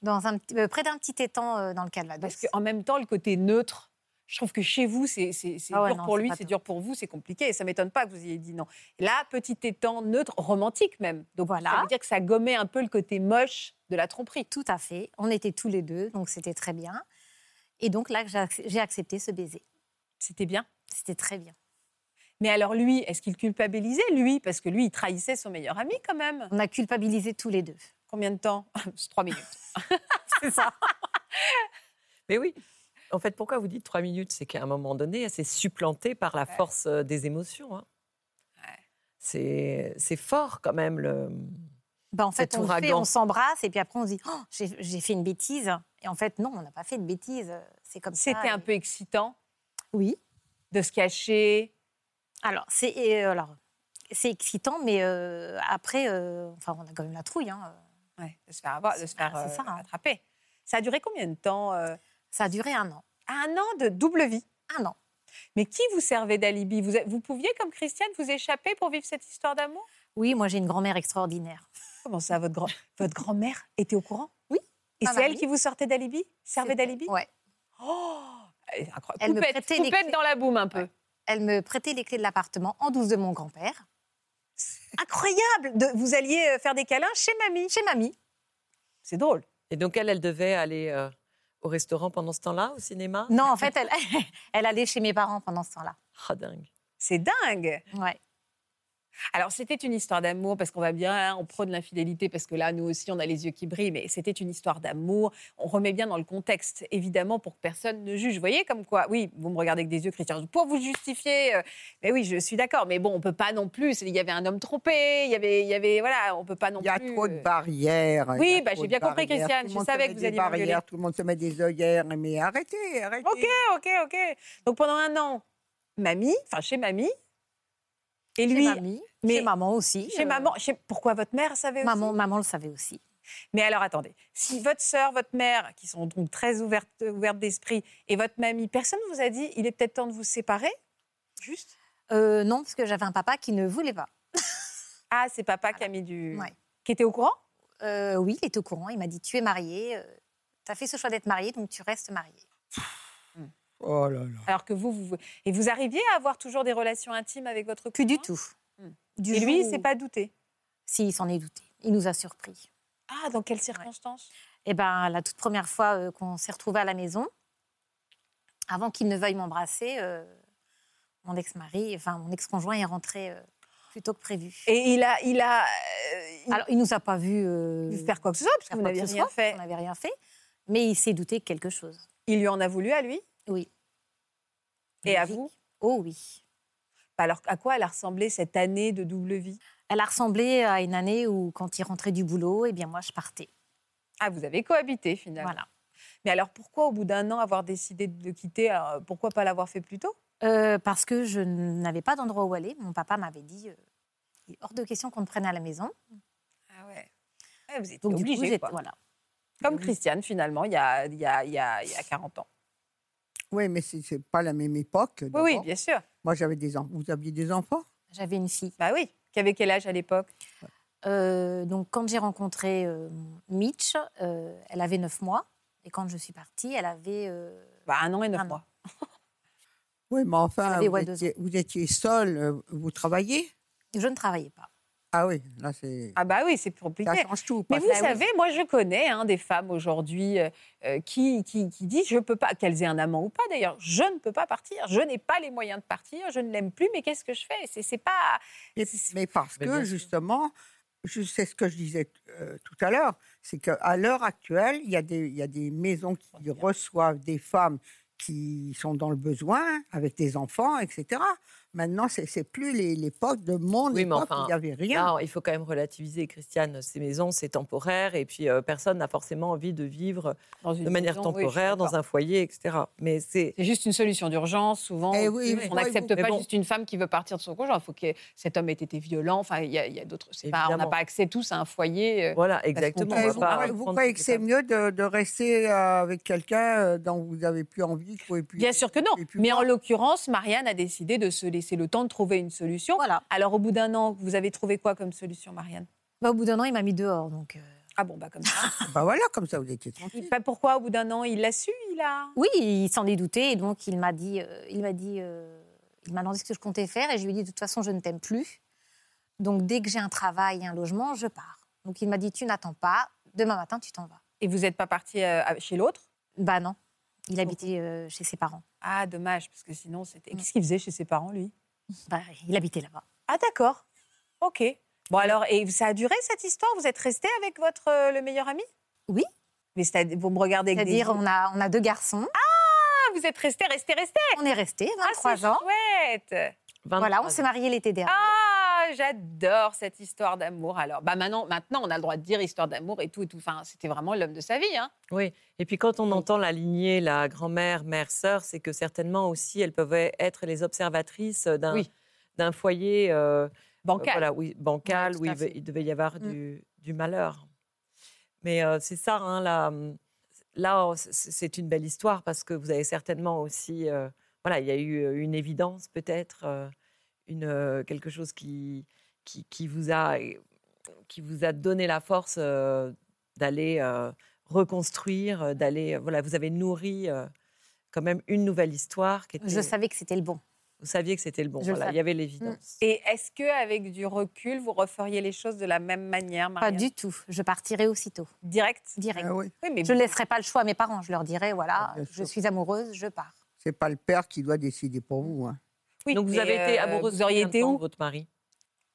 Dans un, petit- euh, près d'un petit étang euh, dans le Calvados. Parce qu'en même temps, le côté neutre, je trouve que chez vous, c'est Ah ouais, dur non, pour lui, c'est dur pour vous, c'est compliqué. Et ça m'étonne pas que vous ayez dit non. Là, petit étang neutre, romantique même. Donc Voilà. ça veut dire que ça gommait un peu le côté moche de la tromperie. Tout à fait. On était tous les deux, donc c'était très bien. Et donc là, j'ai accepté ce baiser. C'était bien. C'était très bien. Mais alors lui, est-ce qu'il culpabilisait lui? Parce que lui, il trahissait son meilleur ami quand même. On a culpabilisé tous les deux. Combien de temps? Trois minutes. C'est ça. Mais oui. En fait, pourquoi vous dites trois minutes? C'est qu'à un moment donné, elle s'est supplantée par la force euh, des émotions. hein. C'est c'est fort quand même. Le... Ben, en fait, on, fait, on s'embrasse et puis après on se dit oh, j'ai fait une bêtise. Et en fait, non, on n'a pas fait de bêtise. C'est comme ça. C'était un Et- peu excitant? Oui. de se cacher? Alors, c'est euh, alors, c'est excitant, mais euh, après, euh, enfin, on a quand même la trouille. hein. Ouais, de se faire avoir, de se faire Ah, euh, ça, attraper. Ça a duré combien de temps euh, Ça a duré un an. Un an de double vie. Un an. Mais qui vous servait d'alibi? Vous, vous pouviez, comme Christiane, vous échapper pour vivre cette histoire d'amour? Oui, moi j'ai une grand-mère extraordinaire. Comment ça, votre, grand, votre grand-mère était au courant? Oui, Et c'est elle qui vous sortait d'alibi? Servait d'alibi? Ouais. Oh incroyable. Elle me Coupette, prêtait les clés. dans la boum un peu. Ouais. Elle me prêtait les clés de l'appartement en douce de mon grand-père, Incroyable de, Vous alliez euh, faire des câlins chez mamie. chez mamie. C'est drôle. Et donc, elle, elle devait aller euh, au restaurant pendant ce temps-là, au cinéma? Non, en fait, elle, elle allait chez mes parents pendant ce temps-là. Ah, dingue. C'est dingue. Ouais. Alors, c'était une histoire d'amour, parce qu'on va bien, hein, on prône l'infidélité, parce que là, nous aussi, on a les yeux qui brillent, mais c'était une histoire d'amour. On remet bien dans le contexte, évidemment, pour que personne ne juge. Vous voyez, comme quoi, oui, vous me regardez avec des yeux, Christian, pour vous justifier, euh, mais oui, je suis d'accord, mais bon, on peut pas non plus, il y avait un homme trompé, il y avait, il y avait voilà, on peut pas non Il y a plus... trop de euh, barrières. Oui, bah, j'ai bien compris. Christiane, je savais que vous alliez barrières, Tout le monde se met des œillères. Mais arrêtez, arrêtez. Ok, ok, ok. Donc, pendant un an, mamie, enfin, chez mamie, et lui, chez mamie, mais- chez maman aussi. chez euh, maman, chez- pourquoi votre mère savait aussi Maman, maman le savait aussi. Mais alors attendez, si votre sœur, votre mère, qui sont donc très ouvertes, ouvertes d'esprit, et votre mamie, personne ne vous a dit il est peut-être temps de vous séparer? Juste? Euh, non, parce que j'avais un papa qui ne voulait pas. Ah, c'est papa qui a mis du. Ouais. Qui était au courant? Euh, oui, il est au courant. Il m'a dit Tu es mariée, tu as fait ce choix d'être mariée, donc tu restes mariée. Oh là là. Alors que vous, vous. Et vous arriviez à avoir toujours des relations intimes avec votre Plus du tout. Hmm. Du Et lui, il jour s'est pas douté. Si, il s'en est douté. Il nous a surpris. Ah, dans quelles circonstances? Eh ben, la toute première fois euh, qu'on s'est retrouvés à la maison, avant qu'il ne veuille m'embrasser, euh, mon ex-mari, enfin mon ex-conjoint est rentré euh, plus tôt que prévu. Et il a. Il a euh, il Alors, il nous a pas vu euh, faire quoi que ce soit, parce que vous ce rien soit. fait. On n'avait rien fait, mais il s'est douté de quelque chose. Il lui en a voulu à lui? Oui. Et à vous? Oh oui. Alors, à quoi elle a ressemblé cette année de double vie Elle a ressemblé à une année où, quand il rentrait du boulot, eh bien moi, je partais. Ah, vous avez cohabité finalement. Voilà. Mais alors pourquoi au bout d'un an avoir décidé de le quitter alors, Pourquoi pas l'avoir fait plus tôt? Euh, parce que je n'avais pas d'endroit où aller. Mon papa m'avait dit euh, il est hors de question qu'on te prenne à la maison. Ah ouais. vous étiez Donc, du coup, obligé. j'étais- quoi. voilà. Comme. Christiane finalement, il y a, il y a, il y a, il y a 40 ans. Oui, mais c'est c'est pas la même époque. Oui, bien sûr. Moi, j'avais des enfants. Vous aviez des enfants? J'avais une fille. Bah oui. Qui avait quel âge à l'époque? Euh, donc, quand j'ai rencontré euh, Mitch, euh, elle avait 9 mois. Et quand je suis partie, elle avait. euh, bah, Un an et neuf Un an. mois. Oui, mais enfin, vous étiez, vous étiez seul, euh, vous travaillez? Je ne travaillais pas. Ah oui, là, c'est. Ah bah oui, c'est compliqué. Ça change tout. Mais vous que- savez, moi je connais hein, des femmes aujourd'hui euh, euh, qui, qui, qui disent, je peux pas, qu'elles aient un amant ou pas d'ailleurs, je ne peux pas partir, je n'ai pas les moyens de partir, je ne l'aime plus, mais qu'est-ce que je fais? C'est c'est pas... Mais, c'est- mais parce Mais que, justement, je sais ce que je disais euh, tout à l'heure, c'est qu'à l'heure actuelle, il y, a des- il y a des maisons qui reçoivent des femmes qui sont dans le besoin, avec des enfants, etc. Maintenant, c'est plus l'époque de mon Oui, époque enfin, il n'y avait rien. Il faut quand même relativiser, Christiane. Ces maisons, c'est temporaire et puis euh, personne n'a forcément envie de vivre dans une de manière oui, temporaire dans un foyer, etc. Mais c'est juste une solution d'urgence, souvent. Eh oui, on n'accepte pas bon. juste une femme qui veut partir de son conjoint. Il faut que cet homme ait été violent. Enfin, il y a, il y a d'autres. On n'a pas accès tous à un foyer. euh, voilà, exactement. Eh, on vous, pas croyez- vous croyez que c'est mieux de, de rester euh, avec quelqu'un dont vous n'avez plus envie, vous plus. Bien sûr que non. Mais en l'occurrence, Marianne a décidé de se laisser le temps de trouver une solution. Voilà. Alors, au bout d'un an, vous avez trouvé quoi comme solution, Marianne? Bah, au bout d'un an, il m'a mis dehors. Donc, euh, Ah bon, bah comme ça. Bah voilà, comme ça, vous étiez tranquille. Pas pourquoi, au bout d'un an, il l'a su Il a? Oui, il s'en est douté. Et donc, il m'a dit. euh, il m'a dit. euh, il m'a demandé ce que je comptais faire. Et je lui ai dit de toute façon, je ne t'aime plus. Donc, dès que j'ai un travail et un logement, je pars. Donc, il m'a dit tu n'attends pas. Demain matin, tu t'en vas. Et vous n'êtes pas parti euh, chez l'autre? Bah non. Il habitait euh, chez ses parents. Ah, dommage, parce que sinon, c'était. Mm. Qu'est-ce qu'il faisait chez ses parents, lui? Bah, il habitait là-bas. Ah d'accord. Ok. Bon alors, et ça a duré cette histoire? Vous êtes resté avec votre euh, le meilleur ami? Oui. Mais c'est- vous me regardez avec C'est-à-dire, on a, on a deux garçons. Ah, vous êtes resté, resté, resté. On est restés Ah, 23 c'est ans. chouette. 23 Voilà, on s'est mariés l'été dernier. Ah, j'adore cette histoire d'amour. Alors, bah maintenant, maintenant, on a le droit de dire histoire d'amour et tout et tout. Enfin, c'était vraiment l'homme de sa vie. Hein. Oui, et puis quand on Oui. entend la lignée, la grand-mère, mère, sœur, c'est que certainement aussi elles peuvent être les observatrices d'un Oui. d'un foyer euh, Bancal. voilà, oui, bancal tout où il, devait y avoir Mm. du, du malheur. Mais euh, c'est ça, hein, là, c- c'est une belle histoire parce que vous avez certainement aussi, euh, voilà, il y a eu euh, une évidence peut-être, euh, une quelque chose qui, qui, qui vous a qui vous a donné la force euh, d'aller euh, reconstruire, d'aller, voilà, vous avez nourri euh, quand même une nouvelle histoire qui était. Je savais que c'était le bon. Vous saviez que c'était le bon. Je voilà, il y avait l'évidence. Et est-ce que avec du recul, vous referiez les choses de la même manière, Pas du tout. Je partirai aussitôt, Direct? Direct. Ah oui. Oui, mais Je ne laisserai pas le choix à mes parents. Je leur dirai, voilà, Ah, je suis amoureuse, je pars. C'est pas le père qui doit décider pour vous. hein. Oui, Donc vous mais, avez été euh, amoureuse Vous auriez été où de votre mari?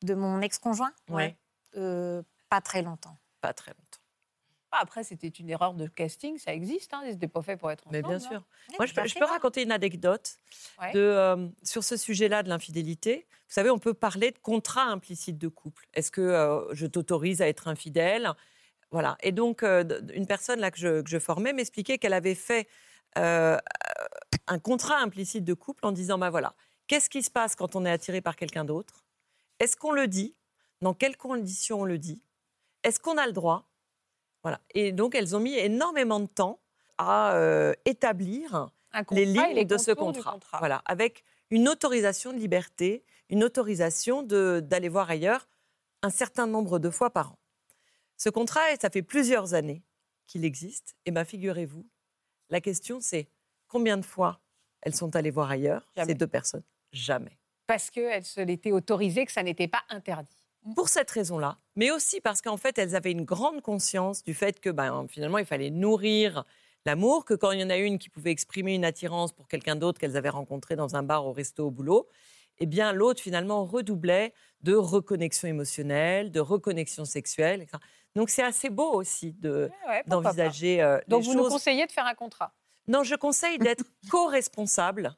De mon ex-conjoint Ouais. Euh, Pas très longtemps. Pas très longtemps. Ah, Après, c'était une erreur de casting, ça existe. Hein. Ils n'étaient pas faits pour être Mais ensemble. bien hein. sûr. Moi, je peux, je fait. peux raconter une anecdote Ouais. de, euh, sur ce sujet-là de l'infidélité. Vous savez, on peut parler de contrat implicite de couple. Est-ce que euh, je t'autorise à être infidèle? Voilà. Et donc, euh, une personne là que je, que je formais m'expliquait qu'elle avait fait euh, un contrat implicite de couple en disant, bah voilà, qu'est-ce qui se passe quand on est attiré par quelqu'un d'autre? Est-ce qu'on le dit? Dans quelles conditions on le dit? Est-ce qu'on a le droit? Voilà. Et donc, elles ont mis énormément de temps à euh, établir les lignes les de ce contrat. Voilà, avec une autorisation de liberté, une autorisation d'aller voir ailleurs un certain nombre de fois par an. Ce contrat, ça fait plusieurs années qu'il existe. Et bien, figurez-vous, la question c'est combien de fois elles sont allées voir ailleurs, Jamais. ces deux personnes? Jamais. Parce qu'elles se l'étaient autorisées, que ça n'était pas interdit. Pour cette raison-là, mais aussi parce qu'en fait, elles avaient une grande conscience du fait que ben, finalement, il fallait nourrir l'amour, que quand il y en a une qui pouvait exprimer une attirance pour quelqu'un d'autre qu'elles avaient rencontré dans un bar, au resto, au boulot, eh bien l'autre finalement redoublait de reconnexion émotionnelle, de reconnexion sexuelle. etc. Donc c'est assez beau aussi de- Ouais, ouais, d'envisager euh, Donc, les vous nous choses. conseillez de faire un contrat? Non, je conseille d'être co-responsable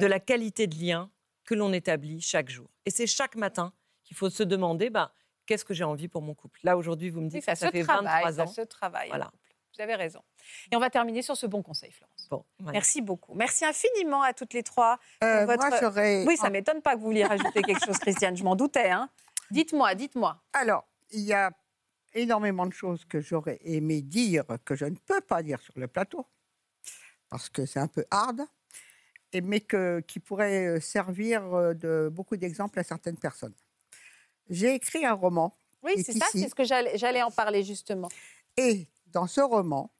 de la qualité de lien que l'on établit chaque jour. Et c'est chaque matin qu'il faut se demander bah, qu'est-ce que j'ai envie pour mon couple? Là, aujourd'hui, vous me Oui, dites ça, que ça se fait travaille, 23 ça ans. se travaille. Voilà. Vous avez raison. Et on va terminer sur ce bon conseil, Florence. Bon. Merci beaucoup. Merci infiniment à toutes les trois. Euh, votre- Moi, j'aurais. Oui, ça m'étonne pas que vous vouliez rajouter quelque chose, Christiane. Je m'en doutais. Hein. Dites-moi, dites-moi. Alors, il y a énormément de choses que j'aurais aimé dire que je ne peux pas dire sur le plateau, parce que c'est un peu hard, et, mais que, qui pourraient euh, servir euh, de beaucoup d'exemples à certaines personnes. J'ai écrit un roman, Oui, c'est ça, c'est ce que j'allais en parler justement. et dans ce roman,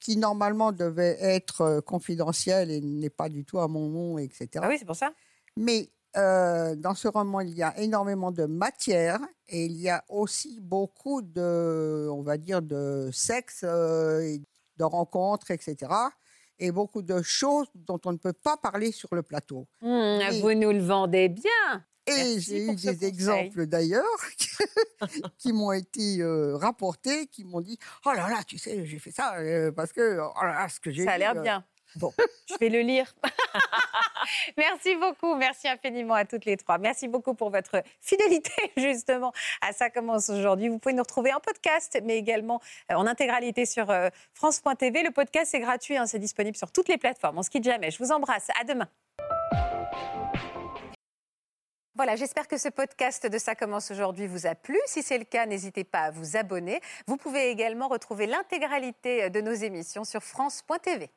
qui normalement devait être euh, confidentiel et n'est pas du tout à mon nom, etc. Ah oui, c'est pour ça. Mais euh, dans ce roman, il y a énormément de matière et il y a aussi beaucoup de, on va dire, de sexe, euh, de rencontres, etc. Et beaucoup de choses dont on ne peut pas parler sur le plateau. Oui. Vous nous le vendez bien. Et j'ai eu des conseil. exemples d'ailleurs qui m'ont été euh, rapportés, qui m'ont dit Oh là là, tu sais, j'ai fait ça euh, parce que oh là là, ce que j'ai Ça a l'air euh, bien. Bon, je vais le lire. Merci beaucoup. Merci infiniment à toutes les trois. Merci beaucoup pour votre fidélité, justement, à Ça commence aujourd'hui. Vous pouvez nous retrouver en podcast, mais également euh, en intégralité sur euh, France.tv. Le podcast, c'est gratuit. hein, c'est disponible sur toutes les plateformes. On se quitte jamais. Je vous embrasse. À demain. Voilà, j'espère que ce podcast de Ça commence aujourd'hui vous a plu. Si c'est le cas, n'hésitez pas à vous abonner. Vous pouvez également retrouver l'intégralité de nos émissions sur France.tv.